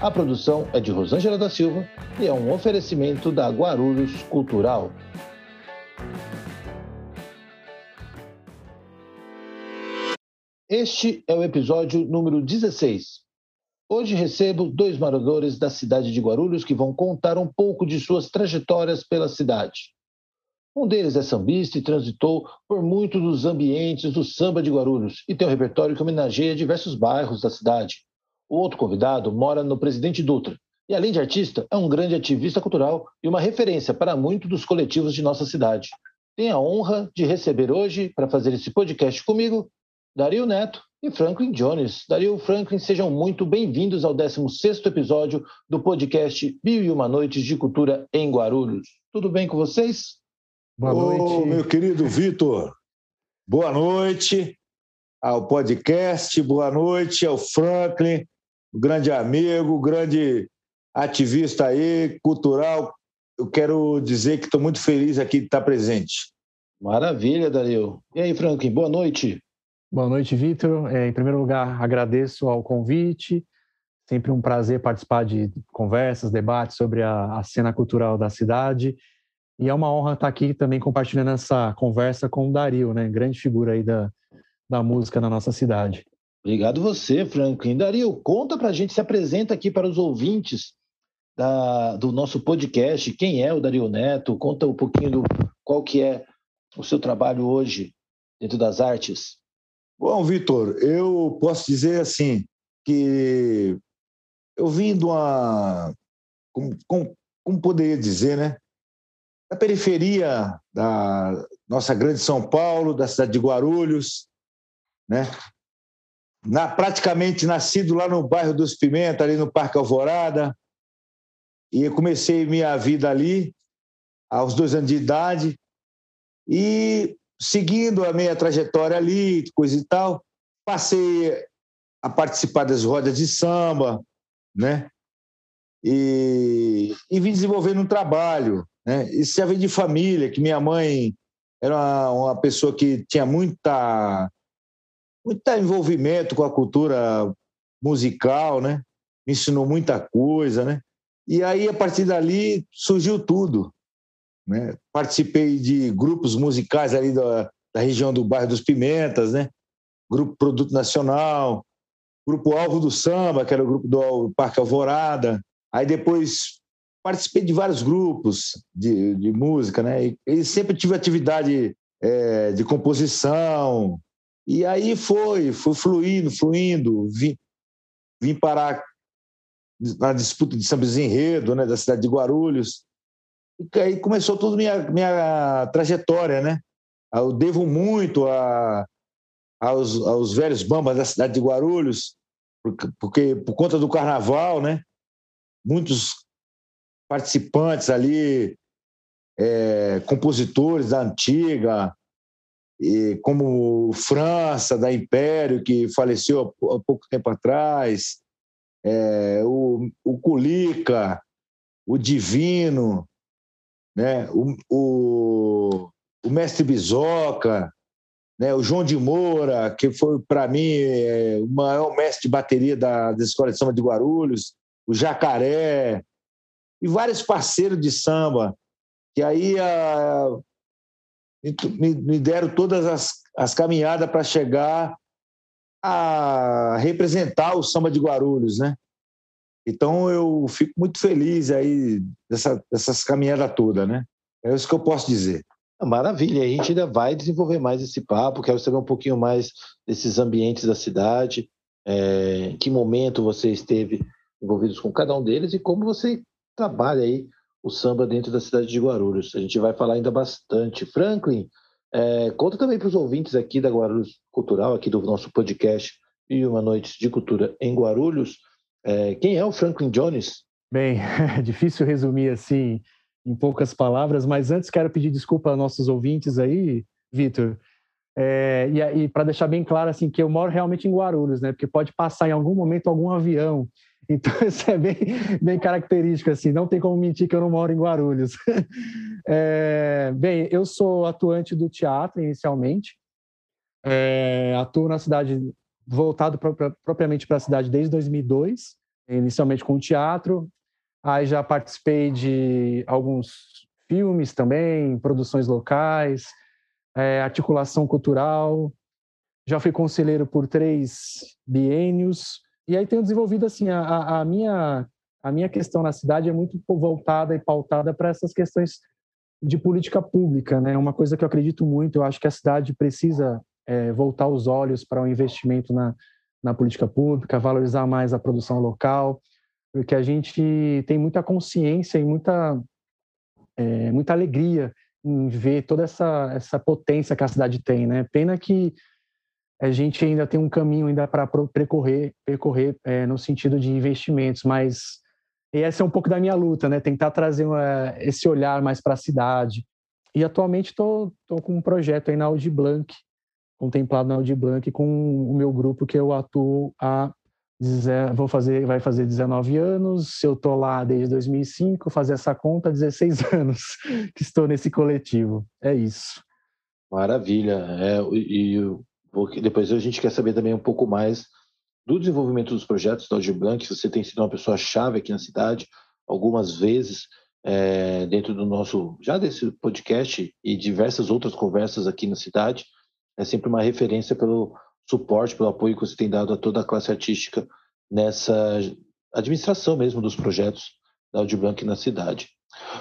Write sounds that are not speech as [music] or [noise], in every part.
a produção é de Rosângela da Silva e é um oferecimento da Guarulhos Cultural. Este é o episódio número 16. Hoje recebo dois moradores da cidade de Guarulhos que vão contar um pouco de suas trajetórias pela cidade. Um deles é sambista e transitou por muitos dos ambientes do samba de Guarulhos e tem um repertório que homenageia diversos bairros da cidade. O outro convidado mora no Presidente Dutra e, além de artista, é um grande ativista cultural e uma referência para muitos dos coletivos de nossa cidade. Tenho a honra de receber hoje, para fazer esse podcast comigo, Dario Neto e Franklin Jones. Dario e Franklin, sejam muito bem-vindos ao 16º episódio do podcast Mil e Uma Noites de Cultura em Guarulhos. Tudo bem com vocês? Boa noite. Ô, meu querido Vitor, boa noite ao podcast, boa noite ao Franklin, grande amigo, grande ativista aí, cultural. Eu quero dizer que estou muito feliz aqui de estar presente. Maravilha, Dario. E aí, Franklin, boa noite. Boa noite, Vitor. É, em primeiro lugar, agradeço ao convite. Sempre um prazer participar de conversas, debates sobre a, a cena cultural da cidade. E é uma honra estar aqui também compartilhando essa conversa com o Dario, né? grande figura aí da, da música na nossa cidade. Obrigado você, Franklin. Dario, conta para a gente, se apresenta aqui para os ouvintes da, do nosso podcast. Quem é o Dario Neto? Conta um pouquinho do qual que é o seu trabalho hoje dentro das artes. Bom, Vitor, eu posso dizer assim que eu vim de uma, como, como, como poderia dizer, né? Da periferia da nossa grande São Paulo, da cidade de Guarulhos, né? Na, praticamente nascido lá no bairro dos Pimenta, ali no Parque Alvorada. E comecei minha vida ali, aos dois anos de idade. E seguindo a minha trajetória ali, coisa e tal, passei a participar das rodas de samba, né? E, e vim desenvolvendo um trabalho, né? Isso já vem de família, que minha mãe era uma, uma pessoa que tinha muita muito envolvimento com a cultura musical, né? Me ensinou muita coisa, né? E aí, a partir dali, surgiu tudo. Né? Participei de grupos musicais ali da, da região do bairro dos Pimentas, né? Grupo Produto Nacional, Grupo Alvo do Samba, que era o grupo do Parque Alvorada. Aí depois participei de vários grupos de, de música, né? E, e sempre tive atividade é, de composição, e aí foi, foi fluindo, fluindo. Vim, vim parar na disputa de São Enredo, né, da cidade de Guarulhos. E aí começou toda a minha, minha trajetória, né? Eu devo muito a, aos, aos velhos bambas da cidade de Guarulhos, porque, porque por conta do carnaval, né? Muitos participantes ali, é, compositores da antiga, e como França, da Império, que faleceu há pouco tempo atrás, é, o, o Culica, o Divino, né, o, o, o Mestre Bisoca, né, o João de Moura, que foi, para mim, é, o maior mestre de bateria da, da Escola de Samba de Guarulhos, o Jacaré, e vários parceiros de samba, que aí a, me, me deram todas as, as caminhadas para chegar a representar o samba de Guarulhos, né? Então eu fico muito feliz aí dessa, dessas caminhadas todas, né? É isso que eu posso dizer. Maravilha, a gente ainda vai desenvolver mais esse papo, quero saber um pouquinho mais desses ambientes da cidade, é, em que momento você esteve envolvidos com cada um deles e como você trabalha aí o samba dentro da cidade de Guarulhos. A gente vai falar ainda bastante. Franklin, é, conta também para os ouvintes aqui da Guarulhos Cultural, aqui do nosso podcast e uma noite de cultura em Guarulhos. É, quem é o Franklin Jones? Bem, é [laughs] difícil resumir assim em poucas palavras, mas antes quero pedir desculpa aos nossos ouvintes aí, Vitor. É, e, e para deixar bem claro assim que eu moro realmente em Guarulhos, né? Porque pode passar em algum momento algum avião. Então [laughs] isso é bem, bem característico assim. Não tem como mentir que eu não moro em Guarulhos. [laughs] É, bem, eu sou atuante do teatro inicialmente. É, atuo na cidade voltado propriamente para a cidade desde 2002, inicialmente com teatro. Aí já participei de alguns filmes também, produções locais é, articulação cultural, já fui conselheiro por três biênios, e aí tenho desenvolvido assim, a, a, minha, a minha questão na cidade é muito voltada e pautada para essas questões de política pública, né? Uma coisa que eu acredito muito, eu acho que a cidade precisa é, voltar os olhos para o um investimento na, na política pública, valorizar mais a produção local, porque a gente tem muita consciência e muita, é, muita alegria em ver toda essa, essa potência que a cidade tem, né? Pena que a gente ainda tem um caminho ainda para percorrer, percorrer é, no sentido de investimentos, mas essa é um pouco da minha luta, né? Tentar trazer uma, esse olhar mais para a cidade. E atualmente estou com um projeto aí na Audi Blanc, contemplado na Audi Blanc, com o meu grupo que eu atuo há vou fazer, vai fazer 19 anos, eu estou lá desde 2005, fazer essa conta, 16 [laughs] anos que estou nesse coletivo. É isso. Maravilha. É, e, e depois a gente quer saber também um pouco mais do desenvolvimento dos projetos da Audi Blanc. Você tem sido uma pessoa chave aqui na cidade, algumas vezes é, dentro do nosso, já desse podcast e diversas outras conversas aqui na cidade. É sempre uma referência pelo suporte, pelo apoio que você tem dado a toda a classe artística nessa administração mesmo dos projetos da Audiblanc na cidade.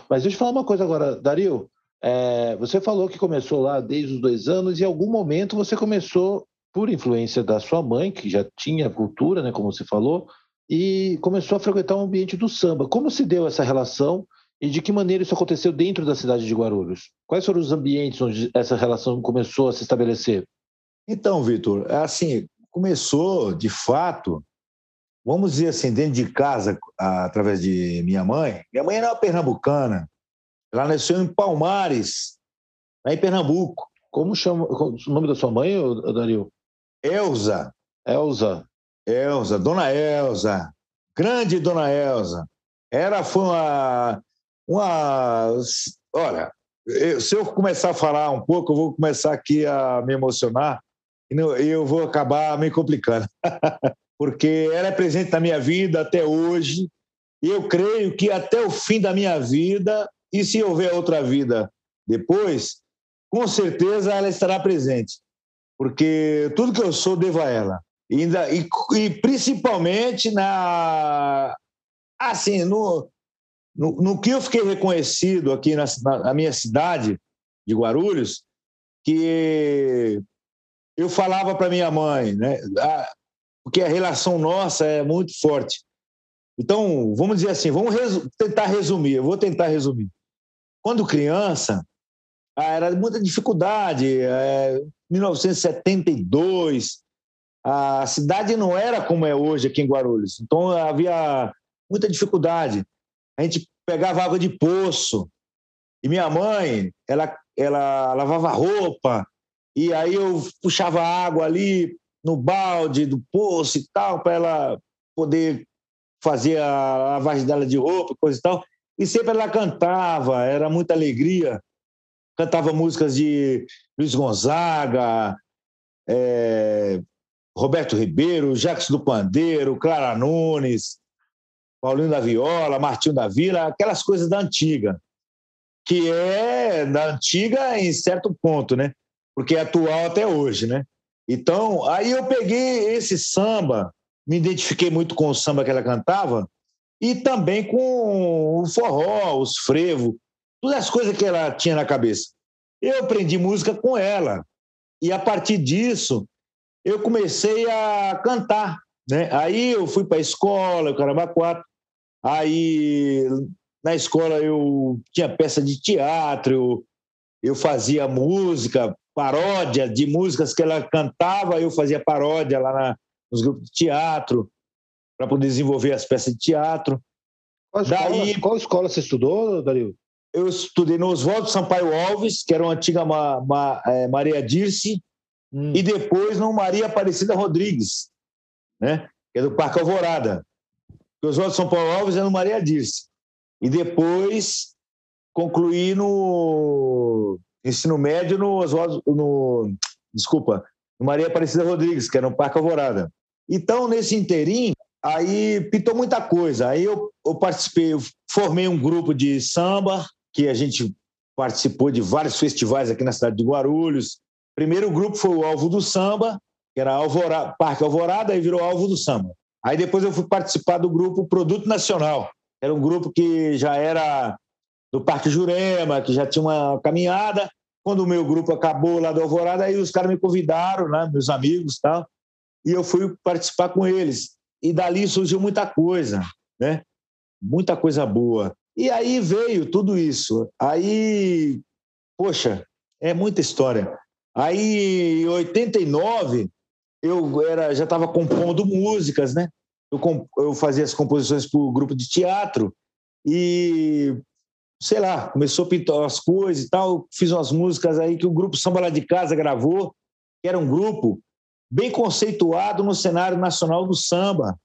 Mas deixa eu falar uma coisa agora, Dario. É, você falou que começou lá desde os dois anos e em algum momento você começou por influência da sua mãe, que já tinha cultura, né, como você falou, e começou a frequentar o ambiente do samba. Como se deu essa relação e de que maneira isso aconteceu dentro da cidade de Guarulhos? Quais foram os ambientes onde essa relação começou a se estabelecer? Então, Vitor, é assim, começou de fato, vamos dizer assim, dentro de casa, através de minha mãe. Minha mãe era uma pernambucana. Ela nasceu em Palmares, lá em Pernambuco. Como chama o nome da sua mãe, Dario? Elza. Elza. Elza, Dona Elza. Grande Dona Elza. Era, foi uma, uma. Olha, se eu começar a falar um pouco, eu vou começar aqui a me emocionar, e eu vou acabar me complicando. [laughs] Porque ela é presente na minha vida até hoje, e eu creio que até o fim da minha vida, e se houver outra vida depois, com certeza ela estará presente. Porque tudo que eu sou devo a ela. E, ainda, e, e principalmente na assim no, no, no, que eu fiquei reconhecido aqui na, na minha cidade de Guarulhos, que eu falava para minha mãe, né? Porque a relação nossa é muito forte. Então, vamos dizer assim, vamos resu tentar resumir. Eu vou tentar resumir. Quando criança, ah, era muita dificuldade. É, 1972, a cidade não era como é hoje aqui em Guarulhos. Então, havia muita dificuldade. A gente pegava água de poço. E minha mãe, ela, ela lavava roupa, e aí eu puxava água ali no balde do poço e tal, para ela poder fazer a lavagem dela de roupa, coisa e tal. E sempre ela cantava, era muita alegria. Cantava músicas de Luiz Gonzaga, é, Roberto Ribeiro, Jacques do Pandeiro, Clara Nunes, Paulinho da Viola, Martinho da Vila, aquelas coisas da antiga, que é da antiga em certo ponto, né? porque é atual até hoje, né? Então, aí eu peguei esse samba, me identifiquei muito com o samba que ela cantava e também com o forró, os frevos, todas as coisas que ela tinha na cabeça. Eu aprendi música com ela e a partir disso eu comecei a cantar, né? Aí eu fui para a escola, o Caramba Quatro, aí na escola eu tinha peça de teatro, eu, eu fazia música paródia de músicas que ela cantava, eu fazia paródia lá na, nos grupos de teatro, para poder desenvolver as peças de teatro. Qual escola, Daí... qual escola você estudou, Dario? eu estudei no Oswaldo Sampaio Alves, que era uma antiga Ma, Ma, é, Maria Dirce, hum. e depois no Maria Aparecida Rodrigues, né? que é do Parque Alvorada. O Oswaldo Sampaio Alves é no Maria Dirce. E depois concluí no ensino médio no Oswaldo, no, desculpa, no Maria Aparecida Rodrigues, que era no Parque Alvorada. Então, nesse inteirinho, aí pintou muita coisa. Aí eu, eu participei, eu formei um grupo de samba, que a gente participou de vários festivais aqui na cidade de Guarulhos. Primeiro grupo foi o Alvo do Samba, que era Alvorada, Parque Alvorada, aí virou Alvo do Samba. Aí depois eu fui participar do grupo Produto Nacional. Era um grupo que já era do Parque Jurema, que já tinha uma caminhada. Quando o meu grupo acabou lá do Alvorada, aí os caras me convidaram, né, meus amigos e tal, e eu fui participar com eles. E dali surgiu muita coisa, né? Muita coisa boa. E aí veio tudo isso. Aí, poxa, é muita história. Aí, em 89, eu era, já estava compondo músicas, né? Eu, eu fazia as composições para o grupo de teatro e, sei lá, começou a pintar as coisas e tal. Fiz umas músicas aí que o grupo Samba Lá de Casa gravou, que era um grupo bem conceituado no cenário nacional do samba,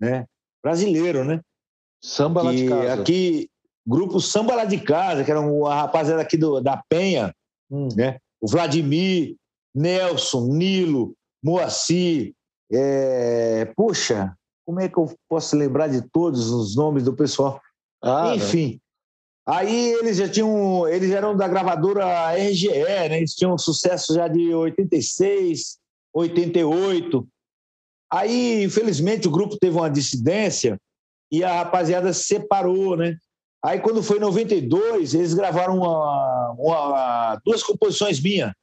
né? Brasileiro, né? Samba Lá de Casa. Aqui, grupo Samba Lá de Casa, que era uma rapaziada aqui do, da Penha, hum. né? O Vladimir, Nelson, Nilo, Moacir. É... Puxa, como é que eu posso lembrar de todos os nomes do pessoal? Ah, Enfim. Aí eles já tinham, eles eram da gravadora RGE, né? Eles tinham sucesso já de 86, 88. Aí, infelizmente, o grupo teve uma dissidência e a rapaziada se separou, né? Aí, quando foi em 92, eles gravaram uma, uma, duas composições minha.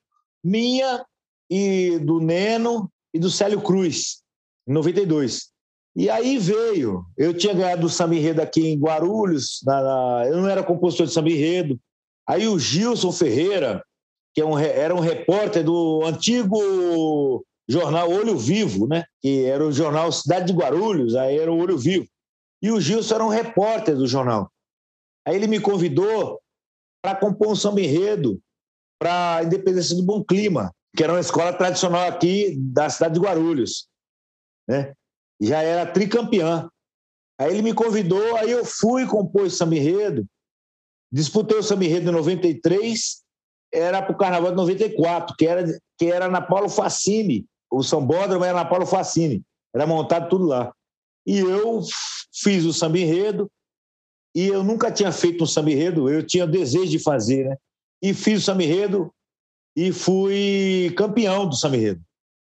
Minha e do Neno e do Célio Cruz, em 92. E aí veio. Eu tinha ganhado o samba enredo aqui em Guarulhos, na, na, eu não era compositor de samba enredo. Aí o Gilson Ferreira, que é um, era um repórter do antigo jornal Olho Vivo, né? que era o jornal Cidade de Guarulhos, aí era o Olho Vivo. E o Gilson era um repórter do jornal. Aí ele me convidou para compor um samba enredo para a Independência do Bom Clima, que era uma escola tradicional aqui da cidade de Guarulhos. Né? Já era tricampeã. Aí ele me convidou, aí eu fui compor esse samba enredo, disputei o samba enredo em 93, era para o Carnaval de 94, que era, que era na Paulo Facine, o São Bódromo era na Paulo Facine, era montado tudo lá. E eu fiz o samba enredo, e eu nunca tinha feito um samba enredo, eu tinha desejo de fazer, né? E fiz o samba enredo e fui campeão do samba enredo.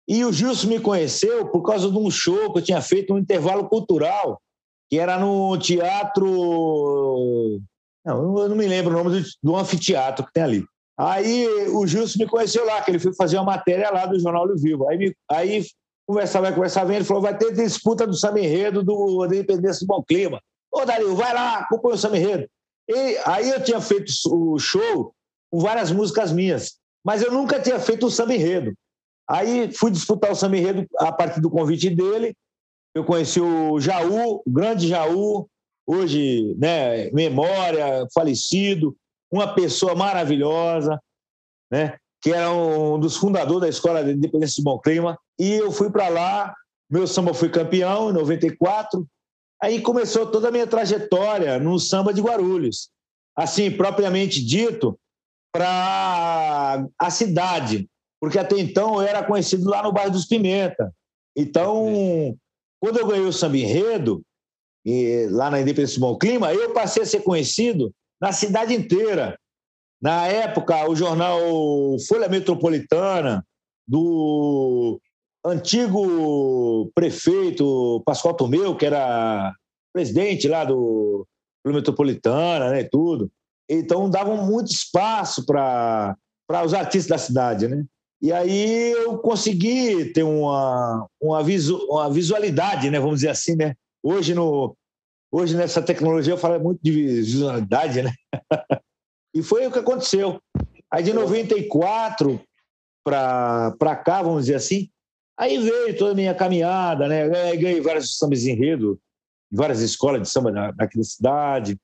E o Gilson me conheceu por causa de um show que eu tinha feito, um intervalo cultural, que era no teatro. Não, eu não me lembro o nome do, do anfiteatro que tem ali. Aí o Gilson me conheceu lá, que ele foi fazer uma matéria lá do Jornal do Vivo. Aí, me, aí conversava, vai conversar, vem, ele falou: vai ter disputa do samba enredo do, da Independência do Bom Clima. Ô, Dario, vai lá, acompanha o samba enredo. E aí eu tinha feito o show com várias músicas minhas, mas eu nunca tinha feito o samba enredo. Aí fui disputar o samba enredo a partir do convite dele. Eu conheci o Jaú, o grande Jaú, hoje, né, memória, falecido, uma pessoa maravilhosa, né, que era um dos fundadores da Escola de Independência do Bom Clima. E eu fui para lá, meu samba foi campeão em 94, Aí começou toda a minha trajetória no samba de Guarulhos. Assim, propriamente dito, para a cidade, porque até então eu era conhecido lá no bairro dos Pimenta. Então, quando eu ganhei o samba enredo, e, lá na Independência do Bom Clima, eu passei a ser conhecido na cidade inteira. Na época, o jornal Folha Metropolitana, do antigo prefeito Pascoal Tomeu, que era presidente lá do, do Metropolitana, né, tudo. Então davam muito espaço para os artistas da cidade, né? E aí eu consegui ter uma, uma, visu, uma visualidade, né, vamos dizer assim, né? Hoje no hoje nessa tecnologia eu falo muito de visualidade, né? e foi o que aconteceu. Aí de 94 para cá, vamos dizer assim, Aí veio toda a minha caminhada, né? Ganhei vários sambas enredo, várias escolas de samba daqui da cidade,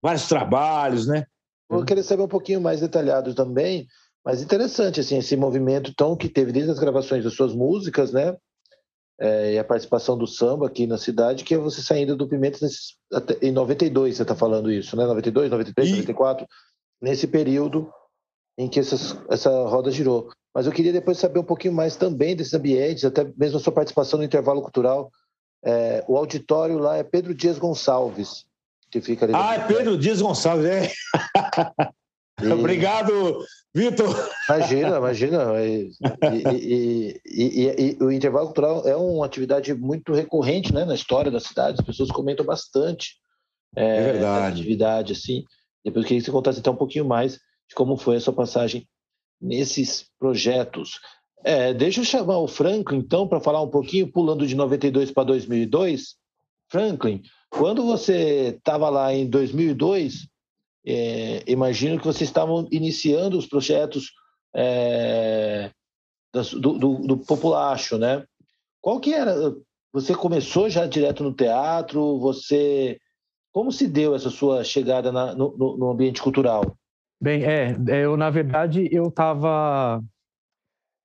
vários trabalhos, né? vou querer saber um pouquinho mais detalhado também, mas interessante assim esse movimento então que teve desde as gravações das suas músicas, né? É, e a participação do samba aqui na cidade, que é você saindo do Pimentas nesse, até, em 92, você está falando isso, né? 92, 93, e... 94, nesse período em que essas, essa roda girou. Mas eu queria depois saber um pouquinho mais também desses ambientes, até mesmo a sua participação no intervalo cultural. É, o auditório lá é Pedro Dias Gonçalves, que fica ali. Ah, é Pedro Dias Gonçalves, é. [laughs] Obrigado, Vitor. Imagina, imagina. E, e, e, o intervalo cultural é uma atividade muito recorrente né, na história da cidade, as pessoas comentam bastante. É, é verdade. atividade, assim. Depois eu queria que você contasse até um pouquinho mais de como foi a sua passagem nesses projetos. É, deixa eu chamar o Franklin, então, para falar um pouquinho, pulando de 92 para 2002. Franklin, quando você estava lá em 2002, é, imagino que vocês estavam iniciando os projetos é, do, do, do, Populacho, né? Qual que era? Você começou já direto no teatro? Você como se deu essa sua chegada na, no, no ambiente cultural? Bem, é, é, eu na verdade eu estava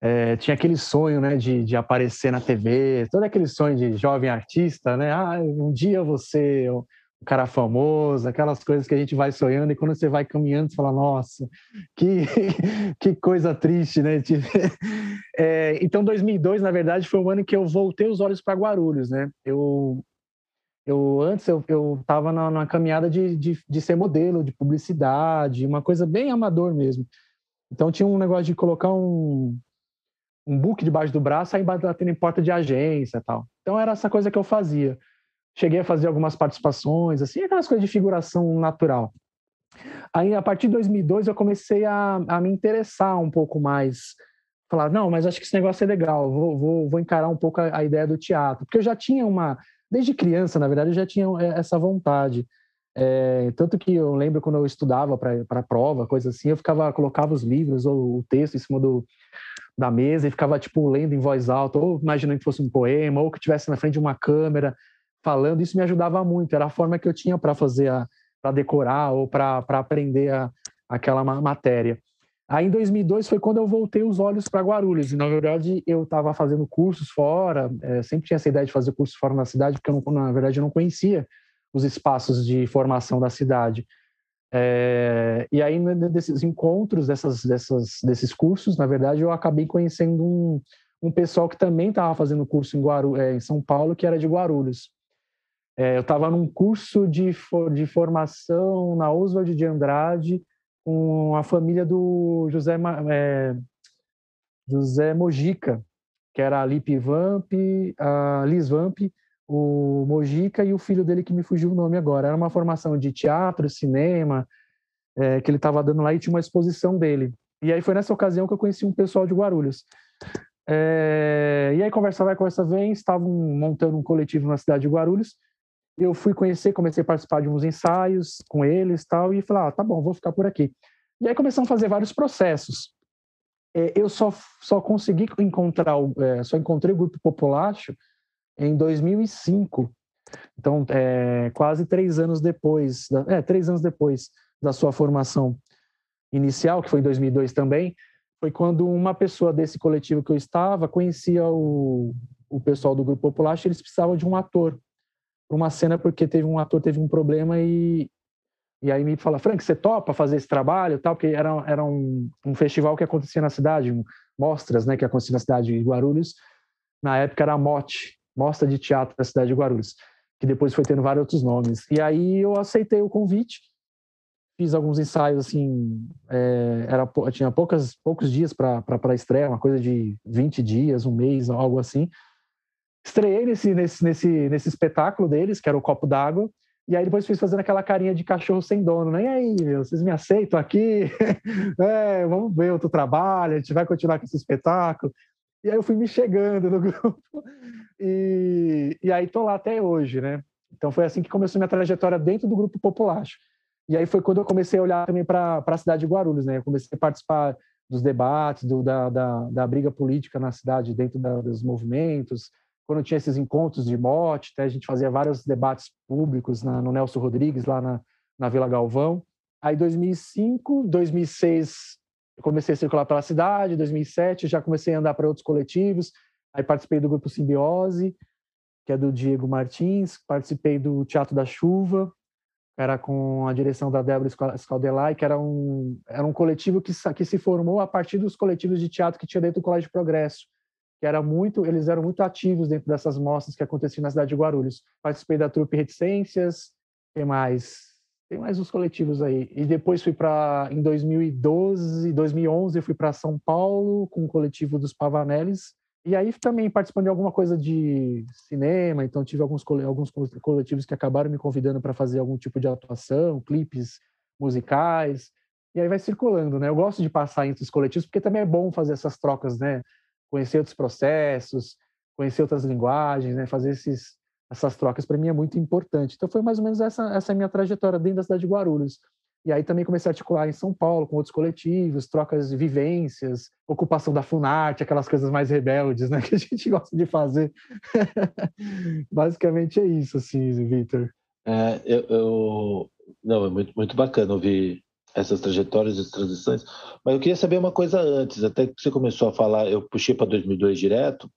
é, tinha aquele sonho, né, de, de aparecer na TV, todo aquele sonho de jovem artista, né? Ah, um dia você um cara famoso, aquelas coisas que a gente vai sonhando e quando você vai caminhando você fala, nossa, que [laughs] que coisa triste, né? É, então 2002 na verdade foi um ano que eu voltei os olhos para Guarulhos, né? Eu eu antes eu estava na, na, caminhada de, de, de, ser modelo, de publicidade, uma coisa bem amador mesmo. Então tinha um negócio de colocar um, um book debaixo do braço e batendo em porta de agência tal. Então era essa coisa que eu fazia. Cheguei a fazer algumas participações, assim, aquelas coisas de figuração natural. Aí, a partir de 2002, eu comecei a, a me interessar um pouco mais. Falar, não, mas acho que esse negócio é legal, vou, vou, vou encarar um pouco a, a ideia do teatro. Porque eu já tinha uma desde criança, na verdade, eu já tinha é, essa vontade. É, tanto que eu lembro quando eu estudava para prova, coisa assim, eu ficava colocava os livros ou o texto em cima do, da mesa e ficava tipo lendo em voz alta, ou imaginando que fosse um poema, ou que estivesse na frente de uma câmera falando. Isso me ajudava muito. Era a forma que eu tinha para fazer, para decorar ou para aprender a, aquela matéria. Aí em 2002 foi quando eu voltei os olhos para Guarulhos. E na verdade eu estava fazendo cursos fora, é, sempre tinha essa ideia de fazer cursos fora na cidade, porque eu não, na verdade eu não conhecia os espaços de formação da cidade. É, e aí desses encontros, dessas, dessas, desses cursos, na verdade eu acabei conhecendo um, um pessoal que também estava fazendo curso em, Guaru, é, em São Paulo, que era de Guarulhos. É, eu estava num curso de, for, de formação na Oswald de Andrade, com a família do José, é, José Mojica, que era a Lipe Vamp, a Liz Vamp, o Mojica e o filho dele que me fugiu o nome agora. Era uma formação de teatro, cinema, é, que ele estava dando lá e tinha uma exposição dele. E aí foi nessa ocasião que eu conheci um pessoal de Guarulhos. É, e aí conversa vai, conversa vem, estavam montando um coletivo na cidade de Guarulhos eu fui conhecer, comecei a participar de uns ensaios com eles tal, e falei, ah, tá bom, vou ficar por aqui. E aí começamos a fazer vários processos. É, eu só, só consegui encontrar, é, só encontrei o Grupo Populacho em 2005. Então, é, quase três anos depois, é, três anos depois da sua formação inicial, que foi em 2002 também, foi quando uma pessoa desse coletivo que eu estava conhecia o, o pessoal do Grupo Populacho, eles precisavam de um ator para uma cena porque teve um ator teve um problema e e aí me fala Frank você topa fazer esse trabalho tal? Porque era era um, um festival que acontecia na cidade mostras né que acontecia na cidade de Guarulhos. Na época era a MOT mostra de teatro da cidade de Guarulhos que depois foi tendo vários outros nomes. E aí eu aceitei o convite fiz alguns ensaios assim é, era tinha poucas poucos dias para para estreia uma coisa de 20 dias um mês algo assim estreiei nesse, nesse, nesse, nesse espetáculo deles, que era o Copo d'Água, e aí depois fiz fazendo aquela carinha de cachorro sem dono, né? E aí, meu, vocês me aceitam aqui? [laughs] é, vamos ver outro trabalho, a gente vai continuar com esse espetáculo. E aí eu fui me chegando no [laughs] grupo, e, e aí tô lá até hoje, né? Então foi assim que começou minha trajetória dentro do Grupo Populacho. E aí foi quando eu comecei a olhar também para a cidade de Guarulhos, né? Eu comecei a participar dos debates, do, da, da, da briga política na cidade, dentro da, dos movimentos, quando tinha esses encontros de mote, até a gente fazia vários debates públicos na, no Nelson Rodrigues, lá na, na Vila Galvão. Aí 2005, 2006 comecei a circular pela cidade, 2007 já comecei a andar para outros coletivos, aí participei do grupo Simbiose, que é do Diego Martins, participei do Teatro da Chuva, era com a direção da Débora Scaldelai, que era um, era um coletivo que, que se formou a partir dos coletivos de teatro que tinha dentro do Colégio Progresso, que era muito, eles eram muito ativos dentro dessas mostras que aconteciam na cidade de Guarulhos. Participei da trupe Reticências, tem mais, tem mais uns coletivos aí. E depois fui para em 2012, 2011 fui para São Paulo com o coletivo dos Pavanellis, e aí também participando de alguma coisa de cinema, então tive alguns, alguns coletivos que acabaram me convidando para fazer algum tipo de atuação, clipes musicais, e aí vai circulando, né? Eu gosto de passar entre os coletivos porque também é bom fazer essas trocas, né? Conhecer outros processos, conhecer outras linguagens, né? Fazer esses, essas trocas para mim é muito importante. Então foi mais ou menos essa essa minha trajetória dentro da cidade de Guarulhos. E aí também comecei a articular em São Paulo com outros coletivos, trocas de vivências, ocupação da Funarte, aquelas coisas mais rebeldes, né, [laughs] que a gente gosta de fazer. [laughs] Basicamente é isso, assim, Vitor. É, eu, eu, não, é muito, muito bacana ouvir essas trajetórias e transições, mas eu queria saber uma coisa antes, até que você começou a falar, eu puxei para 2002 direto,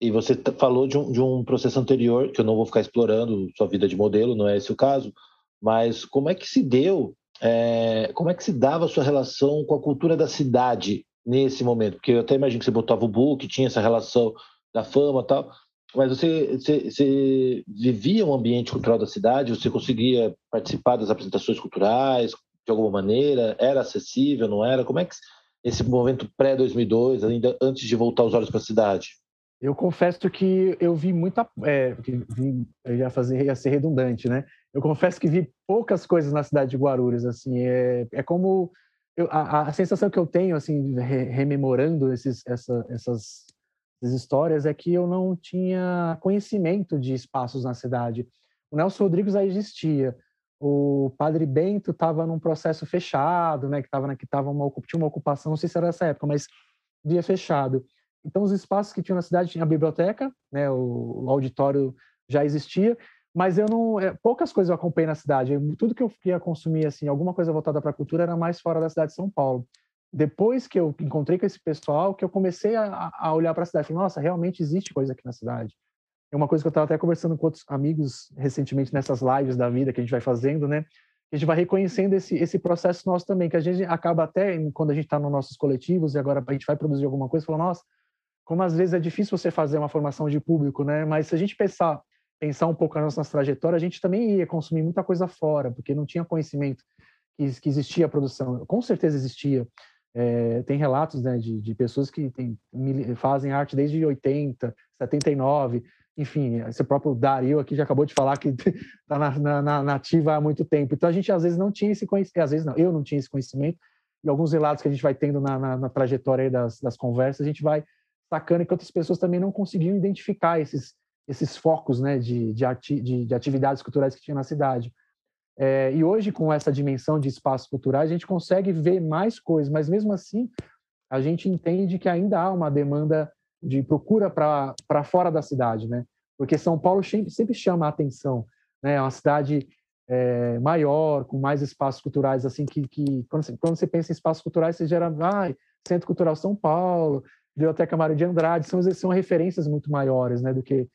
e você falou de um, de um processo anterior, que eu não vou ficar explorando sua vida de modelo, não é esse o caso, mas como é que se deu é, como é que se dava a sua relação com a cultura da cidade nesse momento? Porque eu até imagino que você botava o book, tinha essa relação da fama e tal, mas você, você, você, vivia um ambiente cultural da cidade? Você conseguia participar das apresentações culturais de alguma maneira? Era acessível, não era? Como é que esse momento pré-2002, ainda antes de voltar os olhos para a cidade? Eu confesso que eu vi muita. É, eu ia, fazer, ia ser redundante, né? Eu confesso que vi poucas coisas na cidade de Guarulhos. Assim, é, é como. Eu, a, a, sensação que eu tenho, assim, re, rememorando esses, essa, essas, essas histórias, é que eu não tinha conhecimento de espaços na cidade. O Nelson Rodrigues já existia. O Padre Bento estava num processo fechado, né? Que, tava, que tava uma, tinha uma ocupação, não sei se era essa época, mas via fechado. Então, os espaços que tinham na cidade tinha a biblioteca, né, o, o auditório já existia, mas eu não é, poucas coisas eu acompanhei na cidade. Eu, tudo que eu ia consumir assim, alguma coisa voltada para a cultura era mais fora da cidade de São Paulo. Depois que eu encontrei com esse pessoal, que eu comecei a, a olhar para a cidade, falei, nossa, realmente existe coisa aqui na cidade. É uma coisa que eu estava até conversando com outros amigos recentemente nessas lives da vida que a gente vai fazendo, né? A gente vai reconhecendo esse, esse processo nosso também, que a gente acaba até, quando a gente está nos nossos coletivos e agora a gente vai produzir alguma coisa, falando, nossa, como às vezes é difícil você fazer uma formação de público, né? Mas se a gente pensar, pensar um pouco nas nossas trajetórias, a gente também ia consumir muita coisa fora, porque não tinha conhecimento que, que existia a produção. Com certeza existia. É, tem relatos né, de, de pessoas que tem, fazem arte desde 80, 79, enfim, esse próprio Dario aqui já acabou de falar que está [laughs] na, na, na, nativa há muito tempo. Então a gente às vezes não tinha esse conhecimento, às vezes não, eu não tinha esse conhecimento, e alguns relatos que a gente vai tendo na, na, na trajetória das, das conversas, a gente vai sacando que outras pessoas também não conseguiam identificar esses, esses focos né, de, de, ati, de, de atividades culturais que tinha na cidade. É, e hoje, com essa dimensão de espaços culturais, a gente consegue ver mais coisas, mas mesmo assim, a gente entende que ainda há uma demanda de procura para fora da cidade, né? Porque São Paulo sempre, chama a atenção, né? É uma cidade é, maior, com mais espaços culturais, assim, que, que quando, você, quando você pensa em espaços culturais, você gera, ah, Centro Cultural São Paulo, Biblioteca Mário de Andrade, são, são referências muito maiores né, do, que,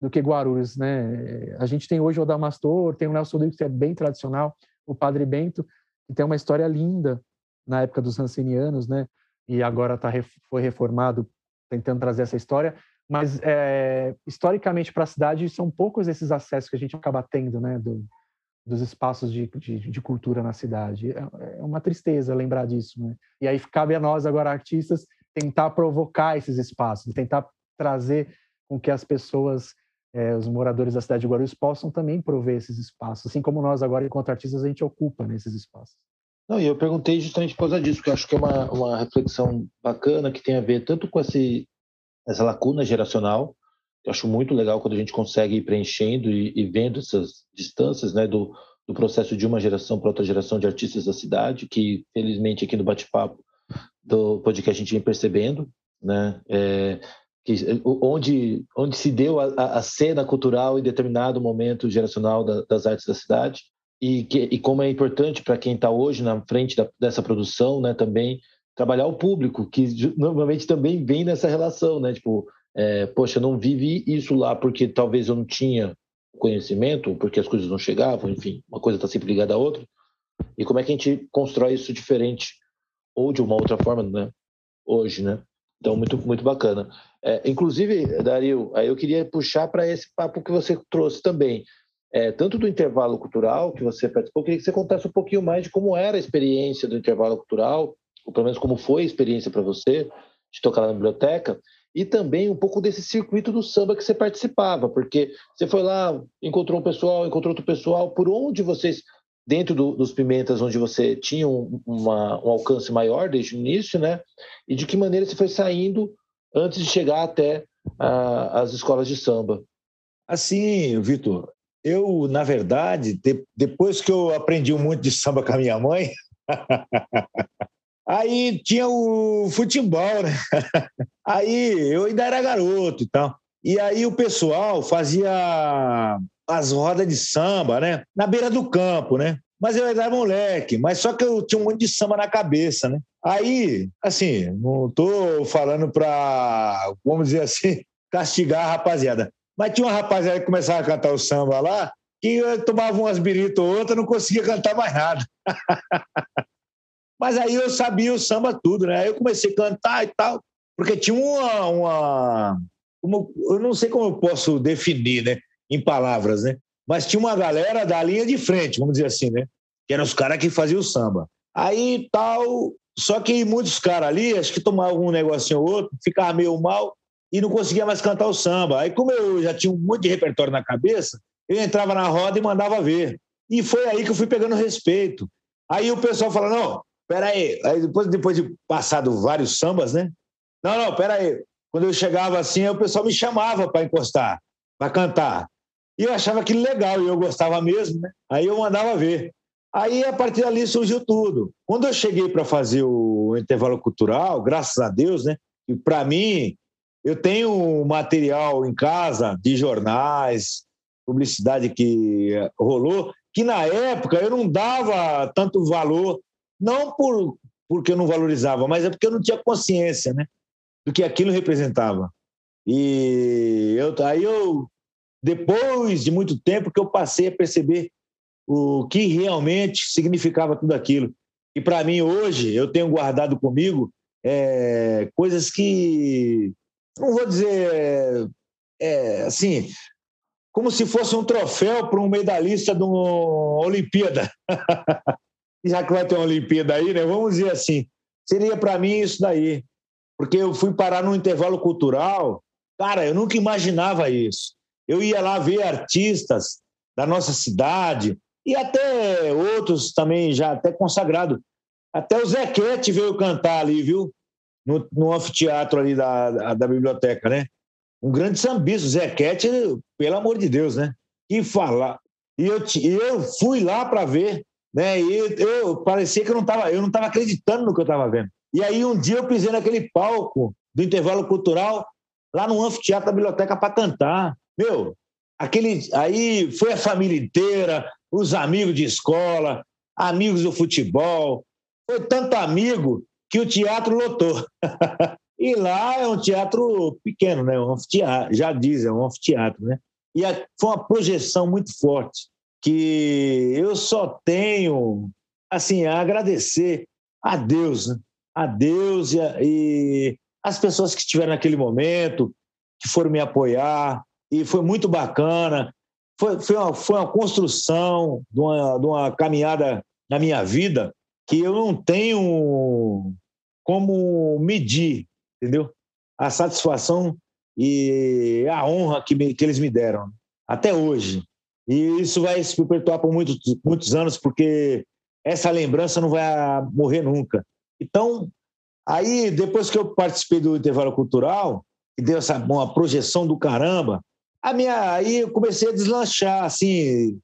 do que Guarulhos. Né? A gente tem hoje o Adamastor, tem o Nelson Rodrigues, que é bem tradicional, o Padre Bento, que tem uma história linda na época dos Rancenianos, né? e agora tá, foi reformado tentando trazer essa história, mas é, historicamente para a cidade são poucos esses acessos que a gente acaba tendo, né, do, dos espaços de, de, de, cultura na cidade. É, é uma tristeza lembrar disso, né? E aí cabe a nós agora artistas tentar provocar esses espaços, tentar trazer com que as pessoas, é, os moradores da cidade de Guarulhos, possam também prover esses espaços, assim como nós agora, enquanto artistas, a gente ocupa nesses espaços. Não, e eu perguntei justamente por causa disso, porque eu acho que é uma, uma reflexão bacana que tem a ver tanto com esse, essa lacuna geracional, eu acho muito legal quando a gente consegue ir preenchendo e, e vendo essas distâncias né, do, do processo de uma geração para outra geração de artistas da cidade, que felizmente aqui no bate-papo do podcast a gente vem percebendo, né? É, que, onde, onde se deu a, a, cena cultural em determinado momento geracional da, das artes da cidade. E, que, e como é importante para quem está hoje na frente da, dessa produção, né, também trabalhar o público, que normalmente também vem nessa relação, né, tipo, é, poxa, eu não vivi isso lá porque talvez eu não tinha conhecimento, porque as coisas não chegavam, enfim, uma coisa está sempre ligada à outra, e como é que a gente constrói isso diferente ou de uma outra forma, né, hoje, né? Então, muito, muito bacana. É, inclusive, Dario, aí eu queria puxar para esse papo que você trouxe também é, tanto do intervalo cultural que você participou, queria que você contasse um pouquinho mais de como era a experiência do intervalo cultural, ou pelo menos como foi a experiência para você de tocar na biblioteca, e também um pouco desse circuito do samba que você participava, porque você foi lá, encontrou um pessoal, encontrou outro pessoal, por onde vocês, dentro do, dos Pimentas, onde você tinha um, uma, um alcance maior desde o início, né? E de que maneira você foi saindo antes de chegar até a, as escolas de samba? Assim, Vitor, eu, na verdade, de, depois que eu aprendi muito de samba com a minha mãe, [laughs] aí tinha o futebol, né? [laughs] Aí eu ainda era garoto e tal. E aí o pessoal fazia as rodas de samba, né? Na beira do campo, né? Mas eu era moleque, mas só que eu tinha um monte de samba na cabeça, né? Aí, assim, não tô falando para, vamos dizer assim, [laughs] castigar a rapaziada. Mas tinha uma rapaziada que começava a cantar o samba lá, que tomava umas biritas ou outra, não conseguia cantar mais nada. [laughs] Mas aí eu sabia o samba tudo, né? Aí eu comecei a cantar e tal, porque tinha uma. uma eu não sei como eu posso definir, né? Em palavras, né? Mas tinha uma galera da linha de frente, vamos dizer assim, né? Que eram os caras que faziam o samba. Aí tal. Só que muitos caras ali, acho que tomavam um negocinho ou outro, ficava meio mal e não conseguia mais cantar o samba. Aí, como eu já tinha um monte de repertório na cabeça, eu entrava na roda e mandava ver. E foi aí que eu fui pegando respeito. Aí o pessoal fala: não, peraí. Aí depois, depois de passado vários sambas, né? Não, não, peraí. Quando eu chegava assim, o pessoal me chamava para encostar, para cantar. E eu achava aquilo legal, e eu gostava mesmo, né? Aí eu mandava ver. Aí, a partir dali, surgiu tudo. Quando eu cheguei para fazer o intervalo cultural, graças a Deus, né? E para mim, eu tenho material em casa de jornais, publicidade que rolou, que na época eu não dava tanto valor, não por, porque eu não valorizava, mas é porque eu não tinha consciência né, do que aquilo representava. E eu, aí eu, depois de muito tempo, que eu passei a perceber o que realmente significava tudo aquilo. E para mim, hoje, eu tenho guardado comigo é, coisas que não vou dizer é, assim, como se fosse um troféu para um medalhista de uma Olimpíada. [laughs] Já que vai ter uma Olimpíada aí, né? Vamos dizer assim, seria para mim isso daí, porque eu fui parar num intervalo cultural, cara, eu nunca imaginava isso. Eu ia lá ver artistas da nossa cidade e até outros também já até consagrado. Até o Zequete veio cantar ali, viu? No, no anfiteatro ali da, da, biblioteca, né? Um grande sambista, Zé Quete, pelo amor de Deus, né? E falar. E eu, eu fui lá para ver, né? E eu parecia que eu não estava, eu não estava acreditando no que eu estava vendo. E aí um dia eu pisei naquele palco do intervalo cultural lá no anfiteatro da biblioteca para cantar. Meu, aquele aí foi a família inteira, os amigos de escola, amigos do futebol, foi tanto amigo que o teatro lotou. [laughs] e lá é um teatro pequeno, né? Um anfiteatro, já diz, é um anfiteatro, né? E foi uma projeção muito forte que eu só tenho assim a agradecer a Deus, né? a Deus e, a, e as pessoas que estiveram naquele momento, que foram me apoiar e foi muito bacana. Foi, foi, uma, foi uma construção de uma, de uma caminhada na minha vida que eu não tenho como medir, entendeu? A satisfação e a honra que, me, que eles me deram, até hoje. E isso vai se perpetuar por muitos, muitos anos, porque essa lembrança não vai morrer nunca. Então, aí, depois que eu participei do intervalo cultural, e deu essa uma projeção do caramba, a minha, aí eu comecei a deslanchar, assim,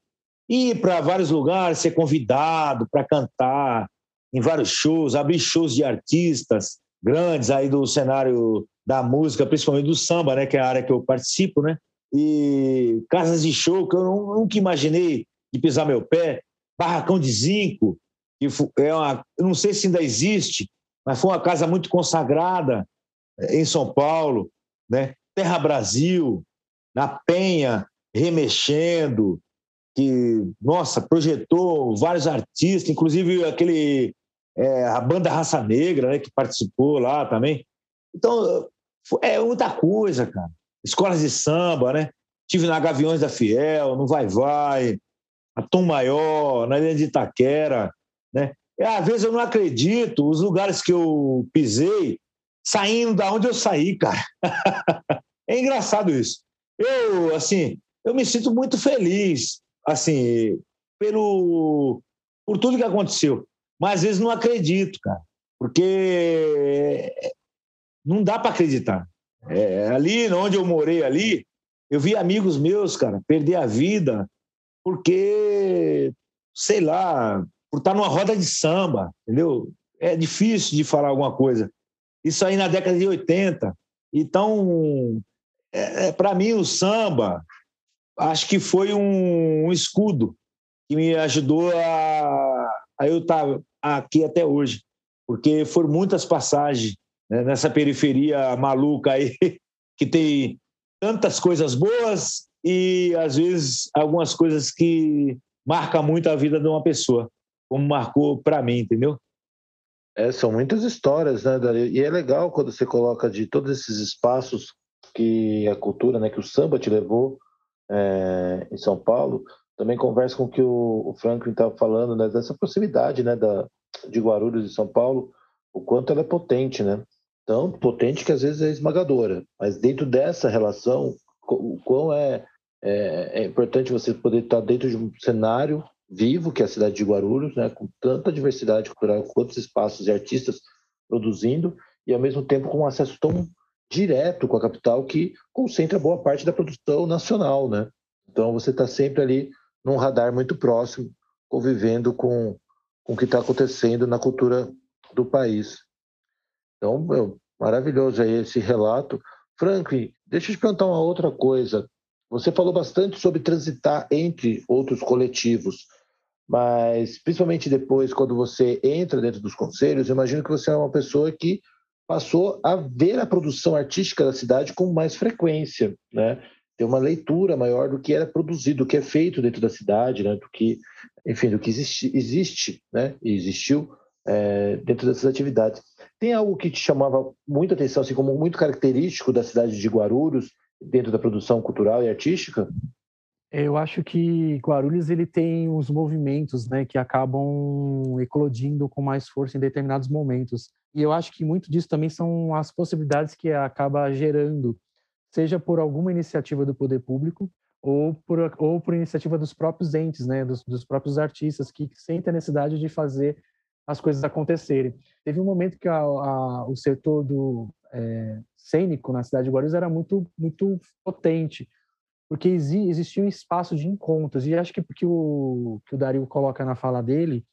ir para vários lugares, ser convidado para cantar, em vários shows, abri shows de artistas grandes aí do cenário da música, principalmente do samba, né, que é a área que eu participo, né? E casas de show que eu nunca imaginei de pisar meu pé. Barracão de Zinco, que é uma, eu não sei se ainda existe, mas foi uma casa muito consagrada eh, em São Paulo, né? Terra Brasil, na Penha, remexendo, que, nossa, projetou vários artistas, inclusive aquele, é, a banda Raça Negra, né, que participou lá também. Então, é muita coisa, cara. Escolas de samba, né? Tive na Gaviões da Fiel, no Vai Vai, a Tom Maior, na Ilha de Itaquera, né? E, às vezes eu não acredito os lugares que eu pisei saindo da onde eu saí, cara. [laughs] é engraçado isso. Eu, assim, eu me sinto muito feliz, assim, pelo por tudo que aconteceu. Mas às vezes não acredito, cara, porque não dá para acreditar. É, ali onde eu morei ali, eu vi amigos meus, cara, perder a vida porque, sei lá, por estar numa roda de samba, entendeu? É difícil de falar alguma coisa. Isso aí na década de 80. Então, é, é para mim, o samba, acho que foi um, um escudo que me ajudou a, a eu estar aqui até hoje, porque foram muitas passagens né, nessa periferia maluca aí, [laughs] que tem tantas coisas boas e, às vezes, algumas coisas que marcam muito a vida de uma pessoa, como marcou para mim, entendeu? É, são muitas histórias, né, Dario? E é legal quando você coloca de todos esses espaços que a cultura, né, que o samba te levou é, em São Paulo. Também conversa com o que o, Franklin estava falando, né, dessa proximidade, né, da, de Guarulhos e São Paulo, o quanto ela é potente, né? tão potente que às vezes é esmagadora. Mas dentro dessa relação, o quão é, é, é, importante você poder estar dentro de um cenário vivo, que é a cidade de Guarulhos, né, com tanta diversidade cultural, quantos espaços e artistas produzindo, e ao mesmo tempo com um acesso tão direto com a capital que concentra boa parte da produção nacional. Né? Então você está sempre ali num radar muito próximo, convivendo com, com o que está acontecendo na cultura do país. Então, meu, maravilhoso aí esse relato. Franklin, deixa eu te perguntar uma outra coisa. Você falou bastante sobre transitar entre outros coletivos, mas principalmente depois, quando você entra dentro dos conselhos, imagino que você é uma pessoa que passou a ver a produção artística da cidade com mais frequência, né? Ter uma leitura maior do que era produzido, do que é feito dentro da cidade, né? Do que, enfim, do que existe, existe né? E existiu é, dentro dessas atividades. Tem algo que te chamava muita atenção, assim como muito característico da cidade de Guarulhos, dentro da produção cultural e artística? Eu acho que Guarulhos ele tem os movimentos, né, que acabam eclodindo com mais força em determinados momentos. E eu acho que muito disso também são as possibilidades que acaba gerando, seja por alguma iniciativa do poder público ou por, ou por iniciativa dos próprios entes, né, dos, dos próprios artistas que sentem a necessidade de fazer as coisas acontecerem. Teve um momento que a, a, o setor do é, cênico na cidade de Guarulhos era muito muito potente, porque exi, existia um espaço de encontros e acho que porque o que o Dario coloca na fala dele,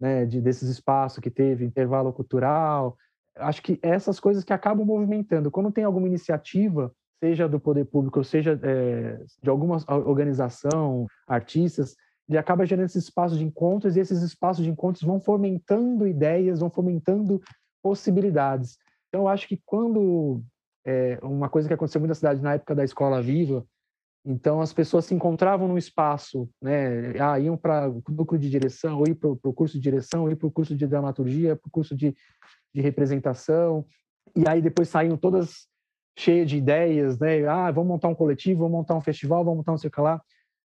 né, de desses espaços que teve intervalo cultural, acho que essas coisas que acabam movimentando. Quando tem alguma iniciativa, seja do poder público, seja é, de alguma organização, artistas, ele acaba gerando esses espaços de encontros e esses espaços de encontros vão fomentando ideias, vão fomentando possibilidades. Então, eu acho que quando é, uma coisa que aconteceu muito na cidade na época da escola viva, então as pessoas se encontravam num espaço, né? Ah, iam para o núcleo de direção, ou ir para o curso de direção, ou ir para o curso de dramaturgia, para o curso de, de representação, e aí depois saíam todas cheias de ideias, né? Ah, vamos montar um coletivo, vamos montar um festival, vamos montar um sei lá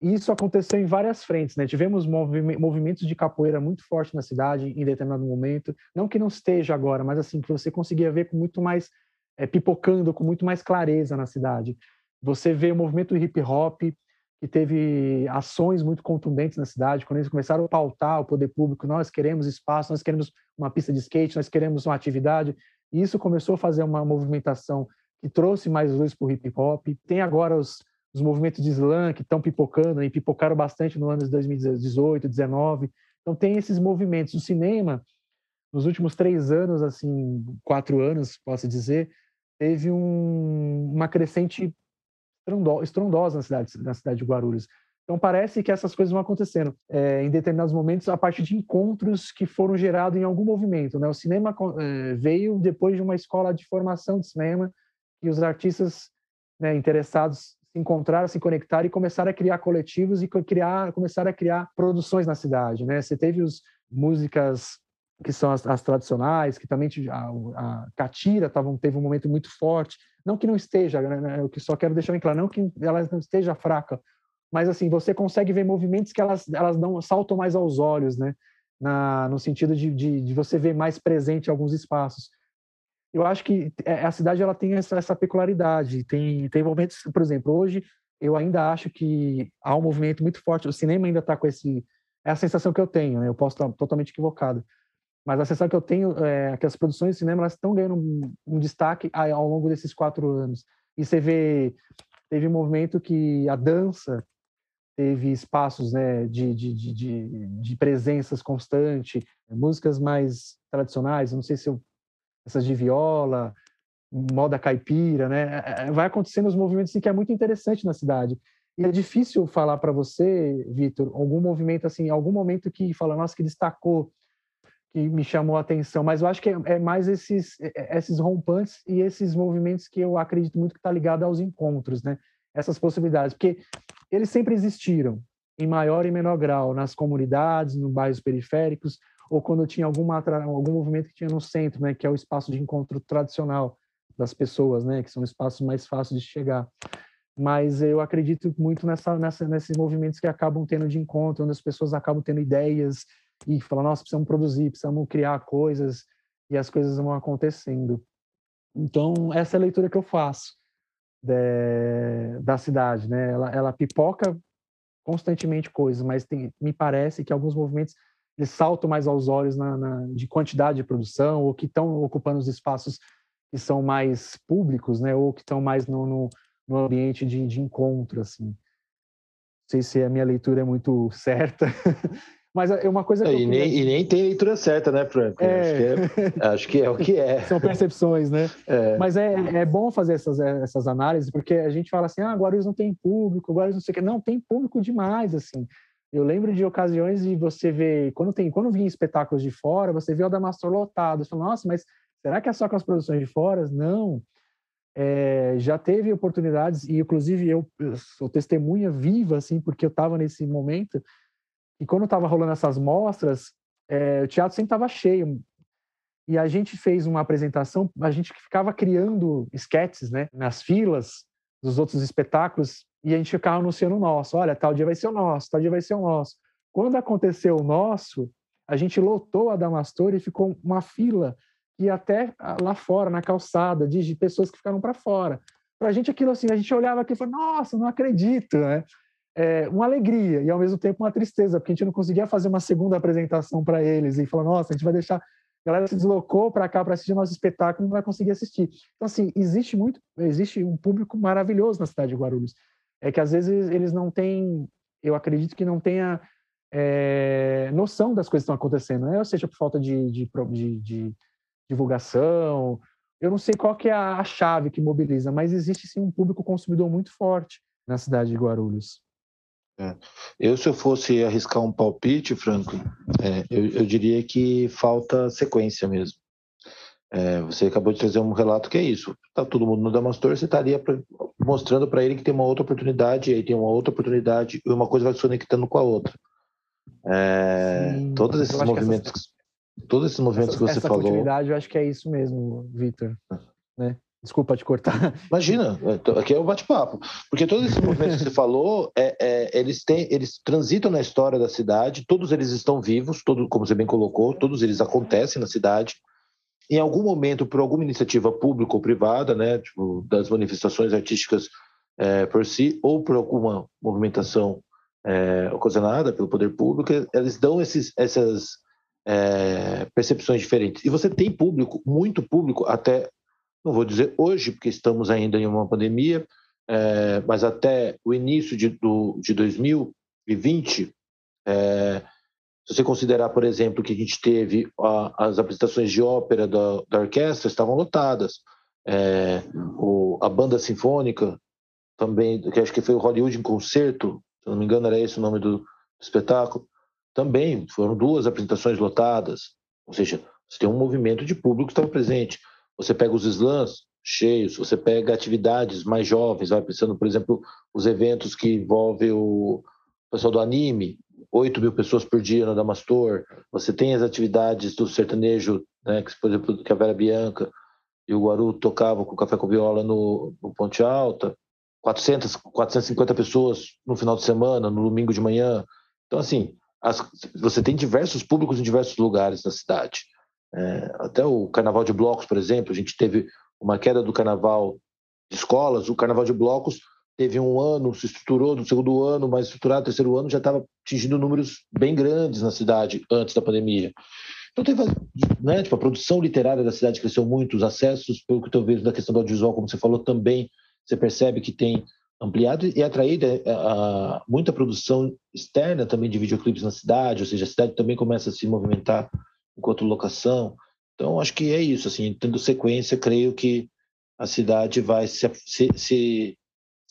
isso aconteceu em várias frentes, né? Tivemos movimentos de capoeira muito forte na cidade em determinado momento, não que não esteja agora, mas assim que você conseguia ver com muito mais é, pipocando, com muito mais clareza na cidade. Você vê o movimento hip hop que teve ações muito contundentes na cidade, quando eles começaram a pautar o poder público, nós queremos espaço, nós queremos uma pista de skate, nós queremos uma atividade. E isso começou a fazer uma movimentação que trouxe mais luz para o hip hop. Tem agora os os movimentos de slam que estão pipocando e pipocaram bastante no ano de 2018, 2019. Então tem esses movimentos. O cinema, nos últimos três anos, assim, quatro anos, posso dizer, teve um, uma crescente estrondosa na cidade, na cidade de Guarulhos. Então parece que essas coisas vão acontecendo é, em determinados momentos a partir de encontros que foram gerados em algum movimento. Né? O cinema é, veio depois de uma escola de formação de cinema e os artistas né, interessados se encontraram, se conectaram e começaram a criar coletivos e criar, começaram a criar produções na cidade. Né? Você teve os músicas que são as, as tradicionais, que também a, a Catira tava, teve um momento muito forte. Não que não esteja, né, né? eu só quero deixar bem claro, não que ela não esteja fraca, mas assim você consegue ver movimentos que elas elas não saltam mais aos olhos, né? Na, no sentido de, de, de você ver mais presente alguns espaços. Eu acho que é, a cidade ela tem essa, essa peculiaridade. Tem tem momentos, por exemplo, hoje eu ainda acho que há um movimento muito forte. O cinema ainda está com esse é a sensação que eu tenho. Né? Eu posso estar totalmente equivocado, mas a sensação que eu tenho é que as produções de cinema elas estão ganhando um, um destaque ao longo desses quatro anos. E você vê teve um movimento que a dança teve espaços né, de, de, de, de, presenças constante, músicas mais tradicionais, não sei se eu, essas de viola, moda caipira, né? É, é, vai acontecendo os movimentos assim, que é muito interessante na cidade. E é difícil falar para você, Vitor, algum movimento assim, algum momento que fala, nossa, que destacou, que me chamou a atenção, mas eu acho que é, é mais esses, esses rompantes e esses movimentos que eu acredito muito que está ligado aos encontros, né? Essas possibilidades, porque eles sempre existiram, em maior e menor grau, nas comunidades, nos bairros periféricos, ou quando tinha alguma, algum movimento que tinha no centro, né, que é o espaço de encontro tradicional das pessoas, né, que são espaços mais fáceis de chegar. Mas eu acredito muito nessa, nessa, nesses movimentos que acabam tendo de encontro, onde as pessoas acabam tendo ideias e falam, nossa, precisamos produzir, precisamos criar coisas, e as coisas vão acontecendo. Então, essa é a leitura que eu faço de, da cidade, né? Ela, ela pipoca constantemente coisas, mas tem, me parece que alguns movimentos eles saltam mais aos olhos na, na de quantidade de produção ou que estão ocupando os espaços que são mais públicos, né? Ou que estão mais no, no, no ambiente de, de encontro, assim. Não sei se a minha leitura é muito [laughs] certa, Mas é uma coisa que. E, nem, e nem tem leitura certa, né, Franco? É... Acho, que é, acho, que é, o que é. [laughs] São percepções, né? É. Mas é, é bom fazer essas, essas análises, porque a gente fala assim: ah, Guarulhos não tem público, Guarulhos não sei o quê. Não, tem público demais, assim. Eu lembro de ocasiões de você ver, quando tem, quando vinha espetáculos de fora, você vê o Damastor lotado. Você fala, nossa, mas será que é só com as produções de fora? Não. É, já teve oportunidades, e inclusive eu, eu sou testemunha viva, assim, porque eu estava nesse momento e quando estava rolando essas mostras, é, o teatro sempre estava cheio. E a gente fez uma apresentação, a gente ficava criando esquetes, né, nas filas dos outros espetáculos, e a gente ficava anunciando o nosso. Olha, tal dia vai ser o nosso, tal dia vai ser o nosso. Quando aconteceu o nosso, a gente lotou a Damastor e ficou uma fila e até lá fora, na calçada, de pessoas que ficaram para fora. Para a gente aquilo assim, a gente olhava aqui e falava, nossa, não acredito, né? é, uma alegria e ao mesmo tempo uma tristeza, porque a gente não conseguia fazer uma segunda apresentação para eles e falar, nossa, a gente vai deixar. A galera se deslocou para cá para assistir nosso espetáculo e não vai conseguir assistir. Então, assim, existe muito, existe um público maravilhoso na cidade de Guarulhos. É que às vezes eles não têm, eu acredito que não tenha é, noção das coisas que estão acontecendo, né? ou seja, por falta de, de, de, de divulgação. Eu não sei qual que é a chave que mobiliza, mas existe sim um público consumidor muito forte na cidade de Guarulhos. É. Eu, se eu fosse arriscar um palpite, Franco, é, eu, eu, diria que falta sequência mesmo. É, você acabou de trazer um relato que é isso. Tá todo mundo no Damastor, você estaria pra, mostrando para ele que tem uma outra oportunidade, e aí tem uma outra oportunidade, e uma coisa vai se conectando com a outra. É, Sim, todos esses movimentos, essas, todos esses movimentos essa, que você essa falou. Continuidade, eu acho que é isso mesmo, Vitor. Né? Desculpa te cortar. Imagina, aqui é o bate-papo. Porque todos esses movimentos que você falou, é, é, eles, têm, eles transitam na história da cidade, todos eles estão vivos, todo, como você bem colocou, todos eles acontecem na cidade. Em algum momento, por alguma iniciativa pública ou privada, né, tipo, das manifestações artísticas é, por si, ou por alguma movimentação é, ocasionada pelo poder público, eles dão esses, essas é, percepções diferentes. E você tem público, muito público, até não vou dizer hoje, porque estamos ainda em uma pandemia, é, mas até o início de, do, de 2020, é, se você considerar, por exemplo, que a gente teve a, as apresentações de ópera da, da orquestra estavam lotadas, é, o, a banda sinfônica também, que acho que foi o Hollywood em concerto, se não me engano era esse o nome do espetáculo, também foram duas apresentações lotadas, ou seja, você tem um movimento de público que estava presente. Você pega os slams cheios, você pega atividades mais jovens, vai pensando, por exemplo, os eventos que envolvem o pessoal do anime, 8 mil pessoas por dia no Damastor, você tem as atividades do sertanejo, né, que, por exemplo, que a Vera Bianca e o Guaru tocavam com café com viola no, no Ponte Alta, 400, 450 pessoas no final de semana, no domingo de manhã. Então, assim, as, você tem diversos públicos em diversos lugares na cidade. É, até o Carnaval de Blocos, por exemplo, a gente teve uma queda do Carnaval de escolas, o Carnaval de Blocos teve um ano, se estruturou no segundo ano, mais estruturado, terceiro ano já estava atingindo números bem grandes na cidade antes da pandemia. Então teve, né, tipo, a produção literária da cidade cresceu muito, os acessos, pelo que estou vendo da questão do audiovisual, como você falou, também você percebe que tem ampliado e atraído a, é, a, muita produção externa também de videoclipes na cidade, ou seja, a cidade também começa a se movimentar enquanto locação. Então, acho que é isso, assim, tendo sequência, creio que a cidade vai se, se, se,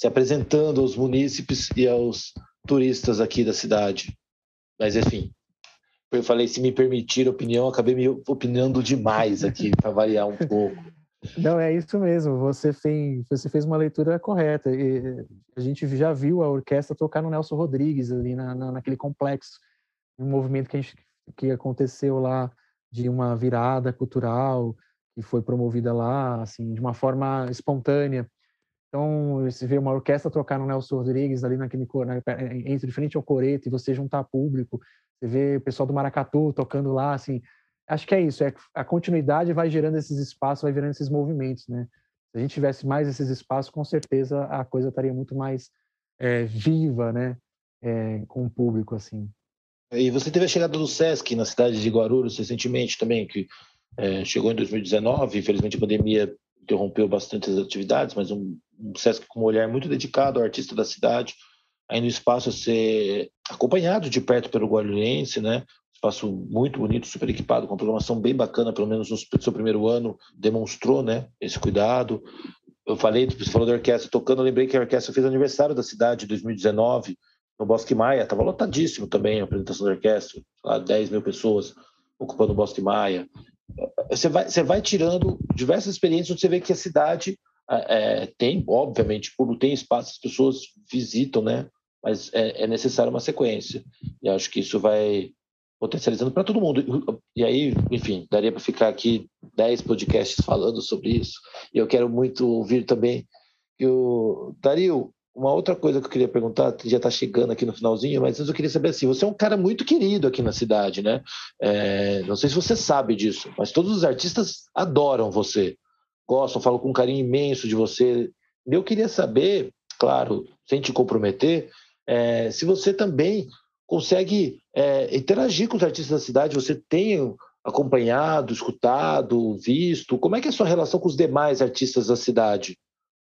se apresentando aos munícipes e aos turistas aqui da cidade. Mas, enfim, eu falei, se me permitir opinião, acabei me opinando demais aqui, [laughs] para variar um pouco. Não, é isso mesmo. Você fez, você fez uma leitura correta. E a gente já viu a orquestra tocar no Nelson Rodrigues ali na, na, naquele complexo, um movimento que, a gente, que aconteceu lá de uma virada cultural que foi promovida lá, assim, de uma forma espontânea. Então, você vê uma orquestra tocar no Nelson Rodrigues ali naquele na, entre de frente ao coreto e você juntar público, você vê o pessoal do Maracatu tocando lá, assim, acho que é isso, é a continuidade vai gerando esses espaços, vai gerando esses movimentos, né? Se a gente tivesse mais esses espaços, com certeza a coisa estaria muito mais é, viva, né? É, com o público, assim. E você teve a chegada do Sesc na cidade de Guarulhos recentemente também, que é, chegou em 2019, infelizmente a pandemia interrompeu bastante as atividades, mas um, um Sesc com um olhar muito dedicado ao artista da cidade, aí no espaço a ser acompanhado de perto pelo guarulhense, né? espaço muito bonito, super equipado, com uma programação bem bacana, pelo menos no seu primeiro ano, demonstrou né, esse cuidado. Eu falei, você falou da orquestra tocando, eu lembrei que a orquestra fez aniversário da cidade em 2019, no Bosque Maia, estava lotadíssimo também a apresentação da orquestra, lá 10 mil pessoas ocupando o Bosque Maia. Você vai, você vai tirando diversas experiências onde você vê que a cidade é, tem, obviamente, público tem espaço, as pessoas visitam, né? Mas é, é necessário uma sequência. E acho que isso vai potencializando para todo mundo. E aí, enfim, daria para ficar aqui 10 podcasts falando sobre isso. E eu quero muito ouvir também o Dario, uma outra coisa que eu queria perguntar, já está chegando aqui no finalzinho, mas eu queria saber assim, você é um cara muito querido aqui na cidade, né? É, não sei se você sabe disso, mas todos os artistas adoram você, gostam, falam com um carinho imenso de você. Eu queria saber, claro, sem te comprometer, é, se você também consegue é, interagir com os artistas da cidade? Você tem acompanhado, escutado, visto? Como é que é a sua relação com os demais artistas da cidade?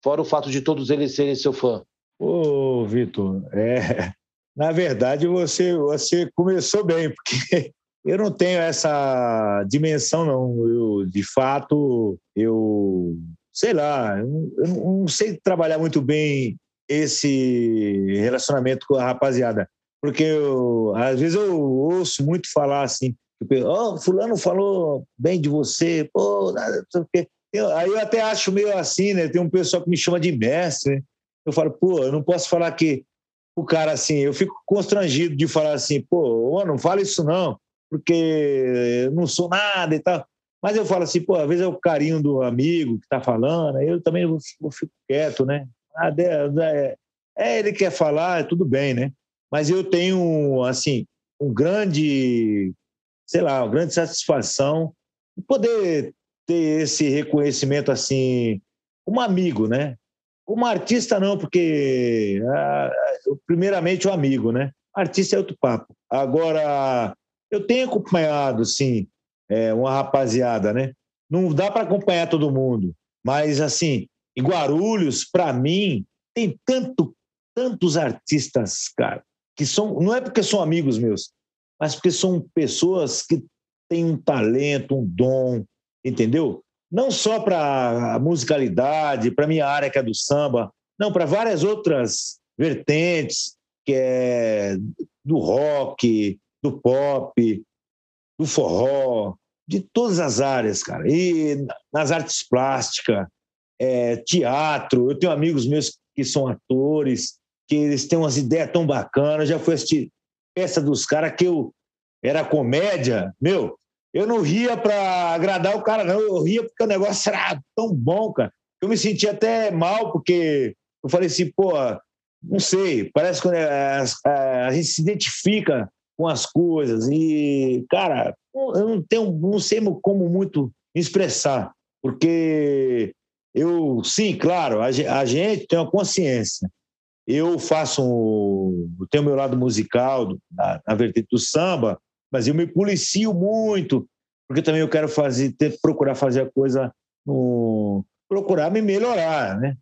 Fora o fato de todos eles serem seu fã. Ô, Vitor, é, [laughs] na verdade você, você começou bem, porque eu não tenho essa dimensão, não. Eu, de fato, eu sei lá, eu não sei trabalhar muito bem esse relacionamento com a rapaziada porque eu, às vezes eu ouço muito falar assim, oh, fulano falou bem de você, pô, nada, não sei o quê. Eu, aí eu até acho meio assim, né? Tem um pessoal que me chama de mestre, né? Eu falo, pô, eu não posso falar que o cara assim, eu fico constrangido de falar assim, pô, não fala isso não, porque não sou nada e tal. Mas eu falo assim, pô, às vezes é o carinho do amigo que tá falando, eu também eu fico quieto, né? Ah, é, é, ele quer falar, tudo bem, né? mas eu tenho, assim, um grande, sei lá, uma grande satisfação de poder ter esse reconhecimento, assim, como amigo, né? Como artista, não, porque, ah, primeiramente, o um amigo, né? Artista é outro papo. Agora, eu tenho acompanhado, sim, é, uma rapaziada, né? Não dá para acompanhar todo mundo, mas, assim, em Guarulhos, para mim, tem tanto, tantos artistas, cara, que são, não é porque são amigos meus, mas porque são pessoas que têm um talento, um dom, entendeu? Não só para a musicalidade, para minha área que é do samba, não, para várias outras vertentes, que é do rock, do pop, do forró, de todas as áreas, cara. E nas artes plásticas, é, teatro. Eu tenho amigos meus que são atores, que eles têm umas ideias tão bacanas. Já fui assistir peça dos caras que eu era comédia, meu. Eu não ria para agradar o cara, não. Eu ria porque o negócio era tão bom, cara. Eu me senti até mal, porque eu falei assim, pô, não sei, parece que a, a, a gente se identifica com as coisas. E, cara, eu não tenho, não sei como muito expressar, porque eu, sim, claro, a, a gente tem uma consciência. Eu faço, um, eu tenho meu lado musical na, na vertente do samba, mas eu me policio muito, porque também eu quero fazer, ter, procurar fazer a coisa no, procurar me melhorar, né?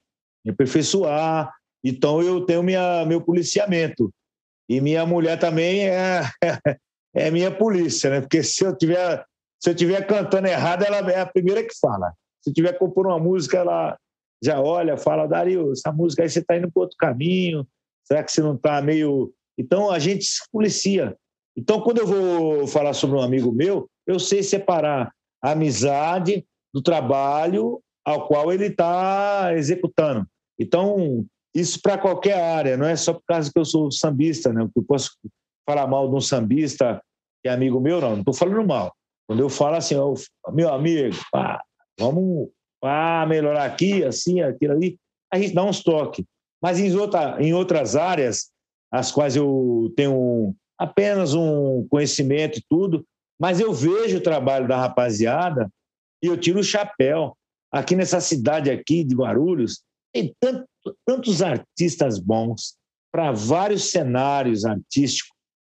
Me aperfeiçoar. Então eu tenho minha, meu policiamento. E minha mulher também é, [laughs] é minha polícia, né? Porque se eu tiver se eu tiver cantando errado, ela é a primeira que fala. Se eu tiver compondo uma música, ela já olha, fala, Dario, essa música aí você está indo para outro caminho. Será que você não está meio. Então a gente se policia. Então, quando eu vou falar sobre um amigo meu, eu sei separar a amizade do trabalho ao qual ele está executando. Então, isso para qualquer área, não é só por causa que eu sou sambista, né? Eu posso falar mal de um sambista que é amigo meu, não, não estou falando mal. Quando eu falo assim, oh, meu amigo, pá, vamos pá, melhorar aqui, assim, aquilo ali, a gente dá uns toques. Mas em, outra, em outras áreas, as quais eu tenho apenas um conhecimento e tudo, mas eu vejo o trabalho da rapaziada e eu tiro o chapéu. Aqui nessa cidade aqui de Guarulhos, tem tanto, tantos artistas bons para vários cenários artísticos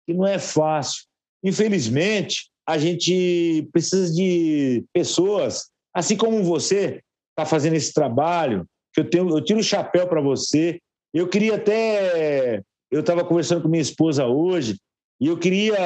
que não é fácil. Infelizmente, a gente precisa de pessoas, assim como você está fazendo esse trabalho, que eu tenho, eu tiro o chapéu para você. Eu queria até, eu estava conversando com minha esposa hoje e eu queria,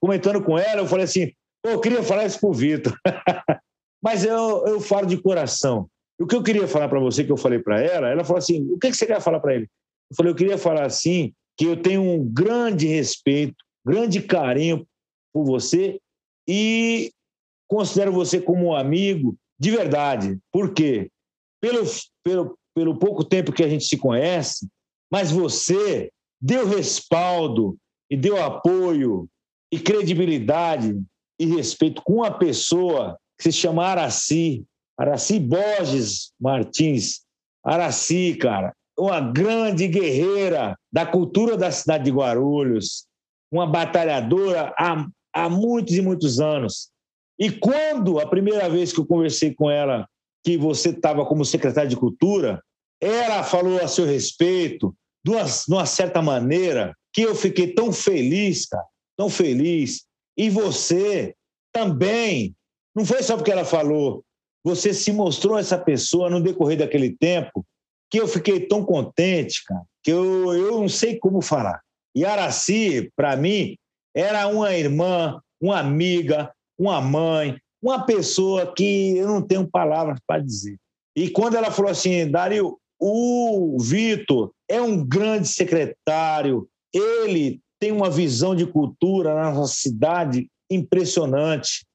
comentando com ela, eu falei assim, eu queria falar isso para o Vitor, [laughs] mas eu, eu falo de coração. O que eu queria falar para você, que eu falei para ela, ela falou assim: o que, que você quer falar para ele? Eu falei: eu queria falar assim, que eu tenho um grande respeito, grande carinho por você e considero você como um amigo de verdade. Por quê? Pelo, pelo, pelo pouco tempo que a gente se conhece, mas você deu respaldo e deu apoio e credibilidade e respeito com uma pessoa que se chama Araci, Araci Borges Martins. Araci, cara, uma grande guerreira da cultura da cidade de Guarulhos, uma batalhadora há, há muitos e muitos anos. E quando a primeira vez que eu conversei com ela, que você estava como secretária de Cultura, ela falou a seu respeito, de uma, de uma certa maneira, que eu fiquei tão feliz, cara, tão feliz. E você também, não foi só porque ela falou, você se mostrou essa pessoa no decorrer daquele tempo que eu fiquei tão contente, cara, que eu, eu não sei como falar. E Araci, para mim, era uma irmã, uma amiga, uma mãe, uma pessoa que eu não tenho palavras para dizer. E quando ela falou assim, Dario, o Vitor é um grande secretário, ele tem uma visão de cultura na nossa cidade impressionante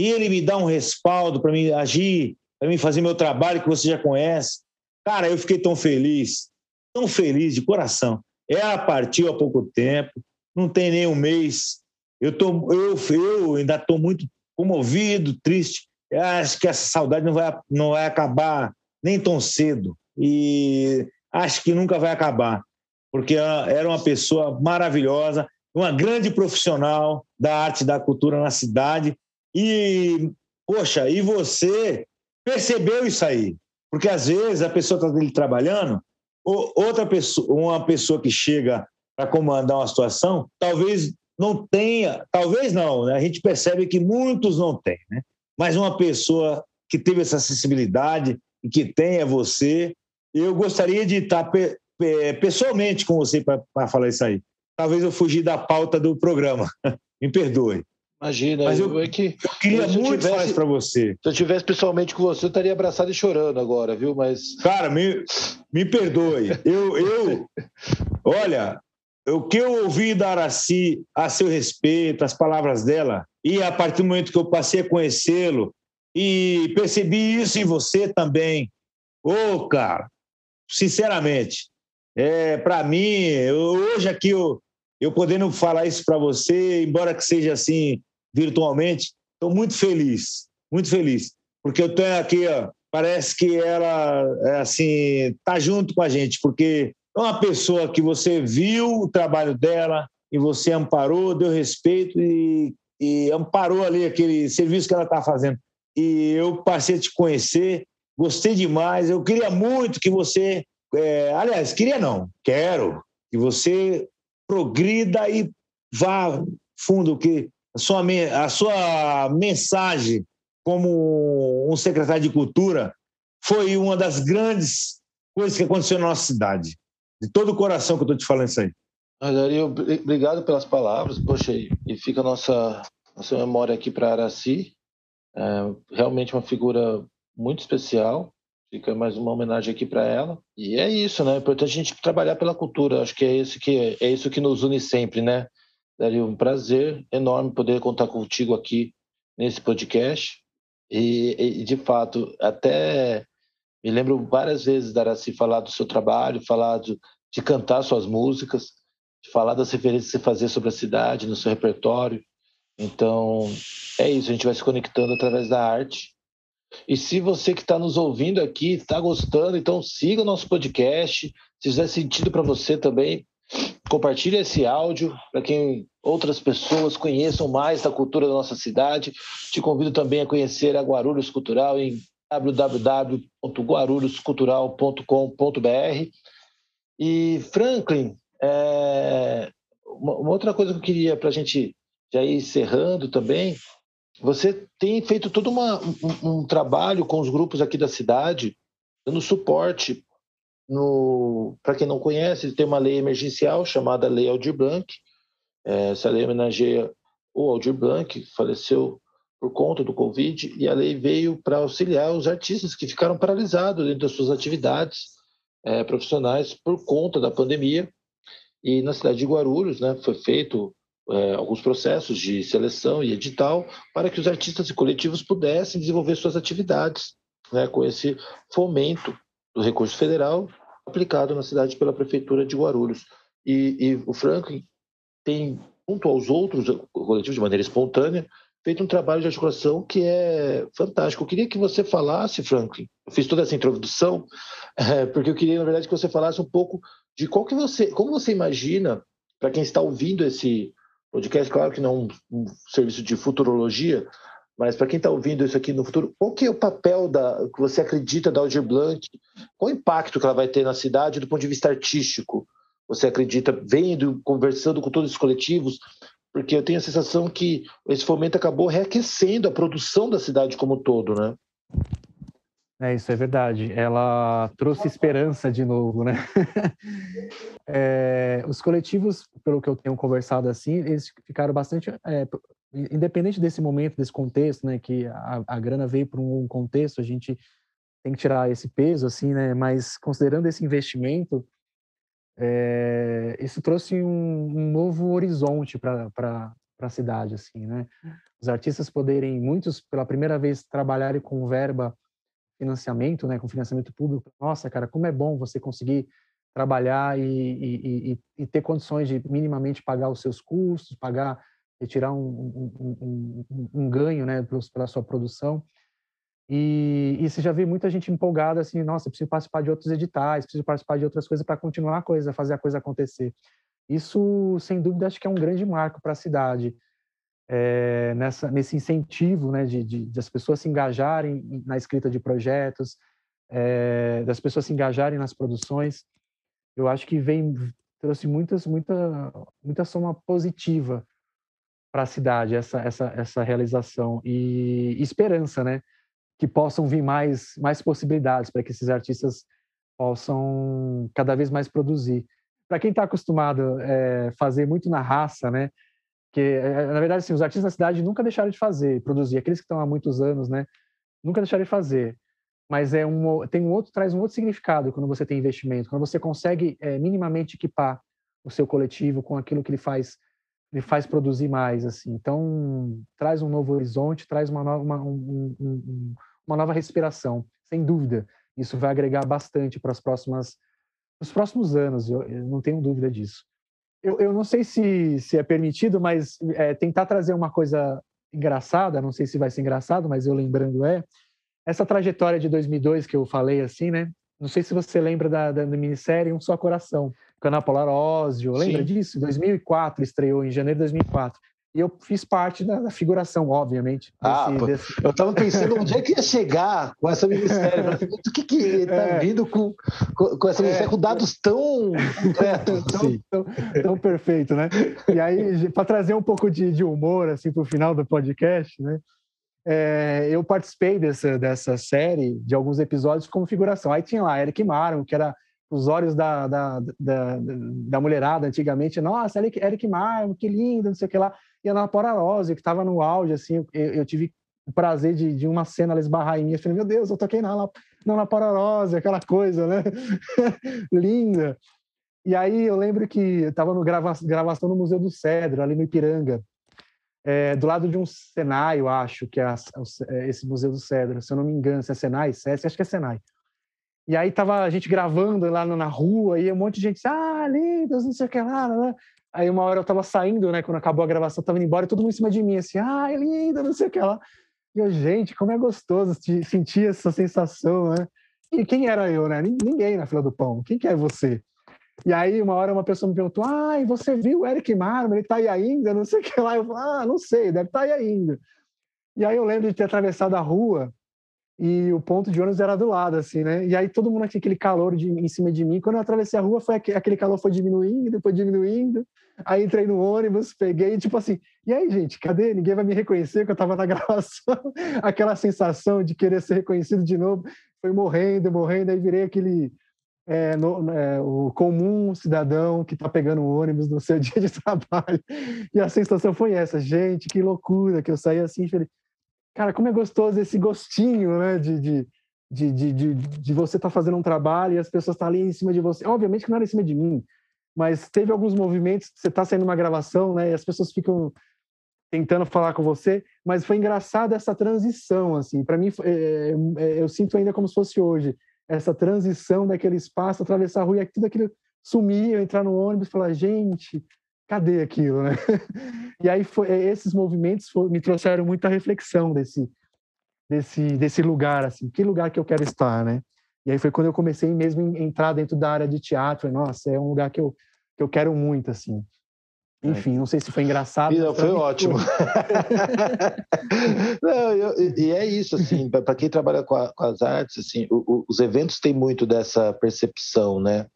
e ele me dá um respaldo para mim agir, para mim fazer meu trabalho que você já conhece. Cara, eu fiquei tão feliz, tão feliz de coração. Ela partiu há pouco tempo, não tem nem um mês. Eu, tô, eu, eu ainda estou muito comovido, triste. Eu acho que essa saudade não vai, não vai acabar nem tão cedo. E acho que nunca vai acabar, porque era uma pessoa maravilhosa, uma grande profissional da arte e da cultura na cidade e, poxa, e você percebeu isso aí? Porque às vezes a pessoa está ali trabalhando, outra pessoa, uma pessoa que chega para comandar uma situação, talvez não tenha, talvez não, né? a gente percebe que muitos não têm, né? mas uma pessoa que teve essa sensibilidade e que tem é você, eu gostaria de estar pessoalmente com você para falar isso aí. Talvez eu fugi da pauta do programa, [laughs] me perdoe. Imagina, Mas eu, é que, eu queria eu, muito tivesse, falar para você. Se eu tivesse pessoalmente com você, eu estaria abraçado e chorando agora, viu? Mas. Cara, me, me perdoe. Eu, eu. Olha, o que eu ouvi da Araci a seu respeito, as palavras dela, e a partir do momento que eu passei a conhecê-lo e percebi isso em você também, ô, oh, cara, sinceramente, é, para mim, eu, hoje aqui eu, eu podendo falar isso para você, embora que seja assim virtualmente, estou muito feliz, muito feliz, porque eu tenho aqui, ó, parece que ela é assim tá junto com a gente, porque é uma pessoa que você viu o trabalho dela e você amparou, deu respeito e, e amparou ali aquele serviço que ela está fazendo. E eu passei a te conhecer, gostei demais. Eu queria muito que você, é, aliás, queria não, quero que você progrida e vá fundo que a sua, a sua mensagem como um secretário de cultura foi uma das grandes coisas que aconteceu na nossa cidade. De todo o coração que eu estou te falando isso aí. Dario, obrigado pelas palavras. Poxa, e fica a nossa, nossa memória aqui para Araci. É realmente uma figura muito especial. Fica mais uma homenagem aqui para ela. E é isso, né? É importante a gente trabalhar pela cultura. Acho que é isso que é isso que nos une sempre, né? Daria um prazer enorme poder contar contigo aqui nesse podcast. E, e, de fato, até me lembro várias vezes da Araci falar do seu trabalho, falar de, de cantar suas músicas, de falar das referências que você fazia sobre a cidade, no seu repertório. Então, é isso, a gente vai se conectando através da arte. E se você que está nos ouvindo aqui está gostando, então siga o nosso podcast. Se fizer sentido para você também, compartilhe esse áudio para quem outras pessoas conheçam mais da cultura da nossa cidade. Te convido também a conhecer a Guarulhos Cultural em www.guarulhoscultural.com.br. E Franklin, é... uma outra coisa que eu queria para a gente já ir encerrando também, você tem feito todo uma, um, um trabalho com os grupos aqui da cidade, dando suporte para quem não conhece, tem uma lei emergencial chamada Lei Aldir Blanc. É, essa lei homenageia o Aldir Blanc, que faleceu por conta do Covid, e a lei veio para auxiliar os artistas que ficaram paralisados dentro das suas atividades é, profissionais por conta da pandemia. E na cidade de Guarulhos né, foi feito é, alguns processos de seleção e edital para que os artistas e coletivos pudessem desenvolver suas atividades né, com esse fomento do recurso federal aplicado na cidade pela prefeitura de Guarulhos. E, e o Franklin tem, junto aos outros coletivos, de maneira espontânea, feito um trabalho de articulação que é fantástico. Eu queria que você falasse, Franklin, eu fiz toda essa introdução, [laughs] é, porque eu queria, na verdade, que você falasse um pouco de qual que você, como você imagina, para quem está ouvindo esse podcast, claro que não é um, um serviço de futurologia, mas para quem está ouvindo isso aqui no futuro, qual que é o papel da, que você acredita da Aldir Blanc? Qual o impacto que ela vai ter na cidade do ponto de vista artístico? Você acredita vendo, conversando com todos os coletivos? Porque eu tenho a sensação que esse fomento acabou reaquecendo a produção da cidade como um todo, né? É, isso é verdade. Ela trouxe esperança de novo, né? [laughs] é, os coletivos, pelo que eu tenho conversado assim, eles ficaram bastante, é, independente desse momento, desse contexto, né, que a, a grana veio para um contexto, a gente tem que tirar esse peso, assim, né? Mas considerando esse investimento, é, isso trouxe um, um novo horizonte para a cidade, assim, né? Os artistas poderem, muitos pela primeira vez, trabalharem com verba financiamento, né, com financiamento público. Nossa, cara, como é bom você conseguir trabalhar e, e, e, e ter condições de minimamente pagar os seus custos, pagar, retirar um, um, um, um ganho, né, pela sua produção. E, e você já vê muita gente empolgada assim, nossa, preciso participar de outros editais, preciso participar de outras coisas para continuar a coisa, fazer a coisa acontecer. Isso, sem dúvida, acho que é um grande marco para a cidade é, nessa, nesse incentivo né, de, de, das pessoas se engajarem na escrita de projetos, é, das pessoas se engajarem nas produções, eu acho que vem trouxe muitas, muita, muita soma positiva para a cidade essa, essa, essa realização e esperança, né, que possam vir mais, mais possibilidades para que esses artistas possam cada vez mais produzir. Para quem está acostumado a é, fazer muito na raça, né, que eh, na verdade assim, os artistas da cidade nunca deixaram de fazer, produzir, aqueles que estão há muitos anos, né, nunca deixaram de fazer. Mas é um tem um outro traz um outro significado quando você tem investimento, quando você consegue é, minimamente equipar o seu coletivo, com aquilo que ele faz ele faz produzir mais assim. Então traz um novo horizonte, traz uma nova, uma, um, um, uma nova respiração, sem dúvida. Isso vai agregar bastante para as próximas os próximos anos. Eu, eu, não tenho dúvida disso. Eu, eu não sei se, se é permitido, mas é, tentar trazer uma coisa engraçada, não sei se vai ser engraçado, mas eu lembrando é essa trajetória de 2002 que eu falei assim, né? Não sei se você lembra da, da, da minissérie Um Só Coração, com Ana Paula lembra Sim. disso? 2004, estreou em janeiro de 2004. E eu fiz parte da, da figuração, obviamente. Ah, desse, desse... eu estava pensando onde é que ia chegar com essa minissérie. O que que está é. vindo com, com, com essa minissérie é. com dados tão concretos, [laughs] tão, tão, tão, perfeito, né? E aí, para trazer um pouco de, de humor assim para o final do podcast, né? É, eu participei dessa, dessa série, de alguns episódios, como figuração. Aí tinha lá Eric Maron, que era os olhos da, da, da, da mulherada antigamente. Nossa, Eric, Eric Maron, que lindo, não sei o que lá. E a Ana que estava no auge, assim, eu, eu, tive o prazer de, de uma cena ela esbarrar em mim. Eu falei, meu Deus, eu toquei na, na Ana aquela coisa, né? [laughs] Linda. E aí eu lembro que estava no grava, gravação no Museu do Cedro, ali no Ipiranga é, do lado de um Senai, eu acho, que é, a, é, esse Museu do Cedro, se eu não me engano, se é Senai, SESC, acho que é Senai. E aí tava a gente gravando lá na rua, e um monte de gente ah, lindos, não sei o que lá, né? Aí uma hora eu tava saindo, né, quando acabou a gravação, tava indo embora, e todo mundo em cima de mim, assim, ah, é linda, não sei o que lá. E eu, gente, como é gostoso sentir essa sensação, né? E quem era eu, né? Ninguém na fila do pão. Quem que é você? E aí, uma hora, uma pessoa me perguntou: Ah, e você viu o Eric Marmo? Ele está aí ainda? Não sei o que lá. Eu falei: Ah, não sei, deve estar tá aí ainda. E aí eu lembro de ter atravessado a rua e o ponto de ônibus era do lado, assim, né? E aí todo mundo aquele calor de, em cima de mim. Quando eu atravessei a rua, foi aquele calor foi diminuindo, depois diminuindo. Aí entrei no ônibus, peguei, tipo assim, e aí, gente, cadê? Ninguém vai me reconhecer que eu estava na [laughs] gravação. Aquela sensação de querer ser reconhecido de novo. Foi morrendo, morrendo, aí virei aquele é, no, é, o comum cidadão que está pegando o ônibus no seu [laughs] dia de trabalho. E a sensação foi essa, gente, que loucura, que eu saí assim, falei, cara, como é gostoso esse gostinho, né, de, de, de, de, de você estar tá fazendo um trabalho e as pessoas estão tá ali em cima de você. Obviamente que não era em cima de mim, mas teve alguns movimentos, você está saindo uma gravação, né, e as pessoas ficam tentando falar com você, mas foi engraçado essa transição, assim, para mim, é, é, eu sinto ainda como se fosse hoje, essa transição daquele espaço, atravessar a rua e tudo aquilo sumir, eu entrar no ônibus e falar, gente, cadê aquilo, né? [laughs] E aí foi, é, esses movimentos foi, me trouxeram muita reflexão desse, desse, desse lugar, assim, que lugar que eu quero estar, né? E aí foi quando eu comecei mesmo a entrar dentro da área de teatro, nossa, é um lugar que eu, que eu quero muito, assim. Enfim, não sei se foi [laughs] engraçado. Não, foi ótimo. [laughs] não, eu, e é isso, assim, para quem trabalha com, a, com as artes, assim, o, o, os eventos têm muito dessa percepção, né?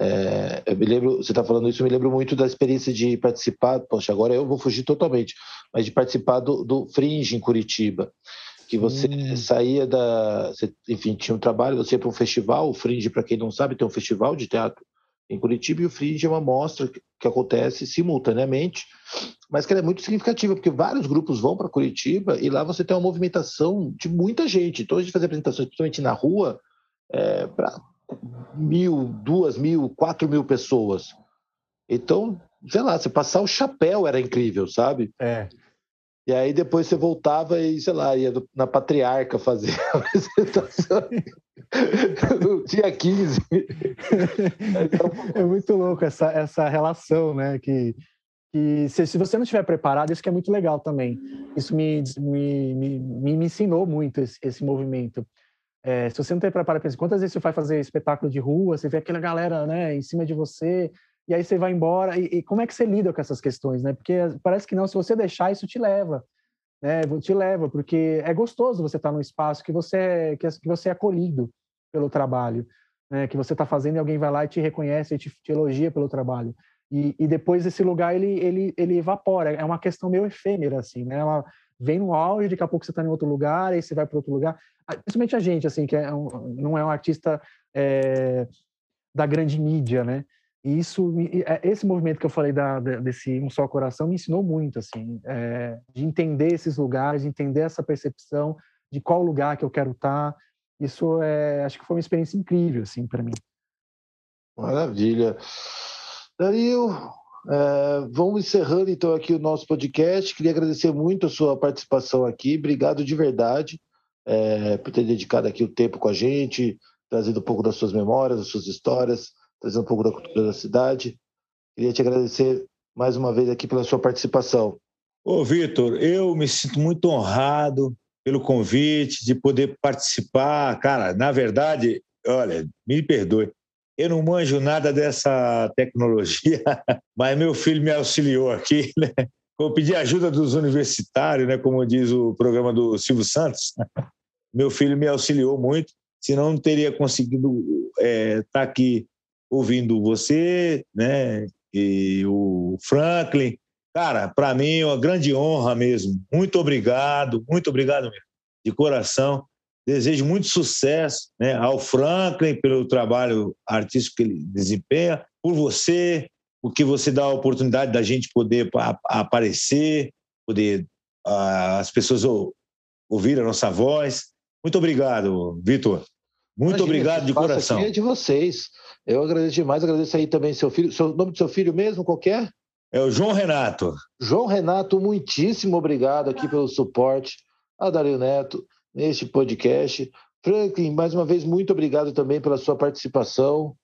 É, eu me lembro, você está falando isso, eu me lembro muito da experiência de participar, poxa, agora eu vou fugir totalmente, mas de participar do, do Fringe em Curitiba, que você hum. saía da, você, enfim, tinha um trabalho, você ia para um festival, o Fringe, para quem não sabe, tem um festival de teatro em Curitiba e o Fringe é uma mostra que acontece simultaneamente, mas que é muito significativa, porque vários grupos vão para Curitiba e lá você tem uma movimentação de muita gente. Então, a gente faz apresentações, principalmente na rua, é, para mil, duas mil, quatro mil pessoas. Então, sei lá, você passar o chapéu era incrível, sabe? É. E aí depois você voltava e, sei lá, ia na Patriarca fazer a [laughs] apresentação. no dia 15. É muito louco essa, essa relação, né? Que, que se, se você não estiver preparado, isso que é muito legal também. Isso me, me, me, me ensinou muito esse, esse movimento. É, se você não tem preparado, quantas vezes você vai fazer espetáculo de rua, você vê aquela galera né, em cima de você, e aí você vai embora. E, e, como é que você lida com essas questões, né? Porque parece que não, se você deixar, isso te leva. Né? Te leva, porque é gostoso você estar num espaço que você, é, que, que você é acolhido pelo trabalho, né? que você está fazendo e alguém vai lá e te reconhece e te, te elogia pelo trabalho. E, e, depois esse lugar ele, ele, ele evapora. É uma questão meio efêmera, assim, né? Ela vem no auge, daqui a pouco você está em outro lugar, aí você vai para outro lugar. Ah, principalmente a gente, assim, que é um, não é um artista é, da grande mídia, né? E isso, é, esse movimento que eu falei da, desse um só coração me ensinou muito, assim, é, de entender esses lugares, de entender essa percepção de qual lugar que eu quero estar. Isso é, acho que foi uma experiência incrível, assim, para mim. Maravilha. Dario, é, vamos encerrando então aqui o nosso podcast. Queria agradecer muito a sua participação aqui. Obrigado de verdade é, por ter dedicado aqui o tempo com a gente, trazendo um pouco das suas memórias, das suas histórias, trazendo um pouco da cultura da cidade. Queria te agradecer mais uma vez aqui pela sua participação. Ô, Vitor, eu me sinto muito honrado pelo convite de poder participar. Cara, na verdade, olha, me perdoe, eu não manjo nada dessa tecnologia, [laughs] mas meu filho me auxiliou aqui, [laughs] né? Eu pedi ajuda dos universitários, né? Como diz o programa do Silvio Santos. [laughs] Meu filho me auxiliou muito, senão não teria conseguido estar é, tá aqui ouvindo você, né? E o Franklin. Cara, para mim é uma grande honra mesmo. Muito obrigado, muito obrigado mesmo, de coração. Desejo muito sucesso né, ao Franklin pelo trabalho artístico que ele desempenha, por você, porque você dá a oportunidade da gente poder aparecer, poder uh, as pessoas ouvir a nossa voz. Muito obrigado, Vitor. Muito Imagina, obrigado de coração. Aqui é de vocês. Eu agradeço demais, agradeço aí também seu filho. O nome do seu filho mesmo, qualquer? É? é o João Renato. João Renato, muitíssimo obrigado aqui pelo suporte. A Dario Neto, neste podcast. Franklin, mais uma vez, muito obrigado também pela sua participação.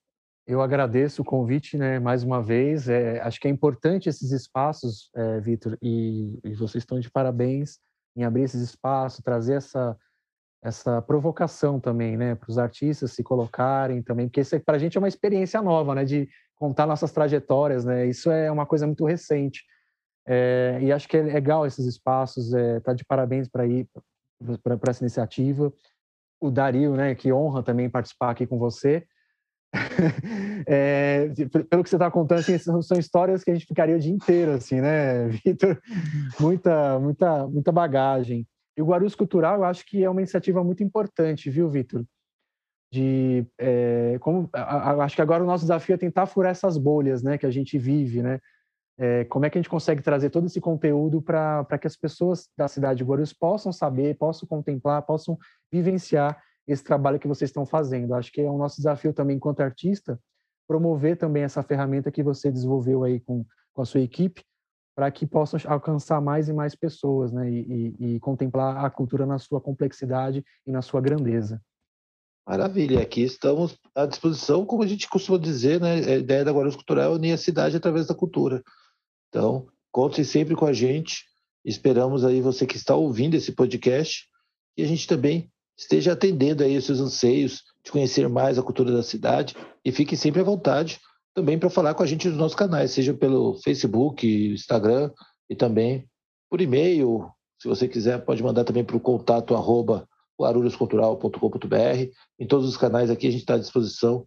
Eu agradeço o convite, né, mais uma vez. É, acho que é importante esses espaços, é, Vitor, e, e, vocês estão de parabéns em abrir esses espaços, trazer essa essa provocação também, né, para os artistas se colocarem também, porque isso para a gente é uma experiência nova, né, de contar nossas trajetórias, né. Isso é uma coisa muito recente. É, e acho que é legal esses espaços. É, tá de parabéns para ir para essa iniciativa. O Dario, né, que honra também participar aqui com você. [laughs] é, pelo que você está contando, assim, são, são, histórias que a gente ficaria o dia inteiro, assim, né, [laughs] Vitor? Muita, muita, muita bagagem. E o Guarulhos Cultural, eu acho que é uma iniciativa muito importante, viu, Vitor? De é, como, a, a, acho que agora o nosso desafio é tentar furar essas bolhas, né, que a gente vive, né? É, como é que a gente consegue trazer todo esse conteúdo para que as pessoas da cidade de Guarulhos possam saber, possam contemplar, possam vivenciar esse trabalho que vocês estão fazendo. Acho que é o nosso desafio também, enquanto artista, promover também essa ferramenta que você desenvolveu aí com, com a sua equipe, para que possam alcançar mais e mais pessoas, né? E, e, e, contemplar a cultura na sua complexidade e na sua grandeza. Maravilha, aqui estamos à disposição, como a gente costuma dizer, né? A ideia da Guarulhos Cultural é unir a cidade através da cultura. Então, conte sempre com a gente. Esperamos aí você que está ouvindo esse podcast que a gente também esteja atendendo aí os seus anseios de conhecer mais a cultura da cidade e fique sempre à vontade também para falar com a gente nos nossos canais, seja pelo Facebook, Instagram e também por e-mail. Se você quiser, pode mandar também para o contato arroba guarulhoscultural.com.br. Em todos os canais aqui a gente está à disposição,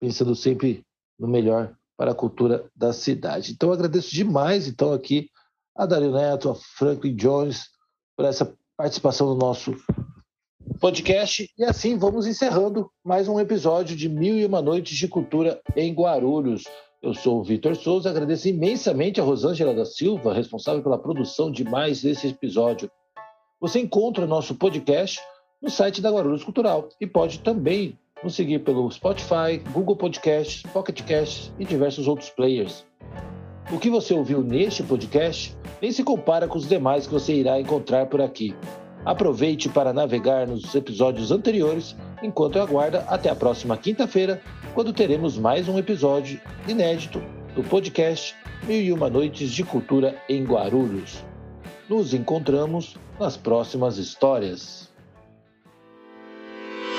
pensando sempre no melhor para a cultura da cidade. Então, agradeço demais, então, aqui a Dario Neto, a Franklin Jones, por essa participação no nosso podcast. E assim vamos encerrando mais um episódio de Mil e Uma Noites de Cultura em Guarulhos. Eu sou o Vitor Souza, agradeço imensamente a Rosângela da Silva, responsável pela produção de mais esse episódio. Você encontra o nosso podcast no site da Guarulhos Cultural e pode também nos seguir pelo Spotify, Google Podcasts, Pocket Casts e diversos outros players. O que você ouviu neste podcast nem se compara com os demais que você irá encontrar por aqui. Aproveite para navegar nos episódios anteriores enquanto aguarda até a próxima quinta-feira, quando teremos mais um episódio inédito do podcast Mil e Uma Noites de Cultura em Guarulhos. Nos encontramos nas próximas histórias.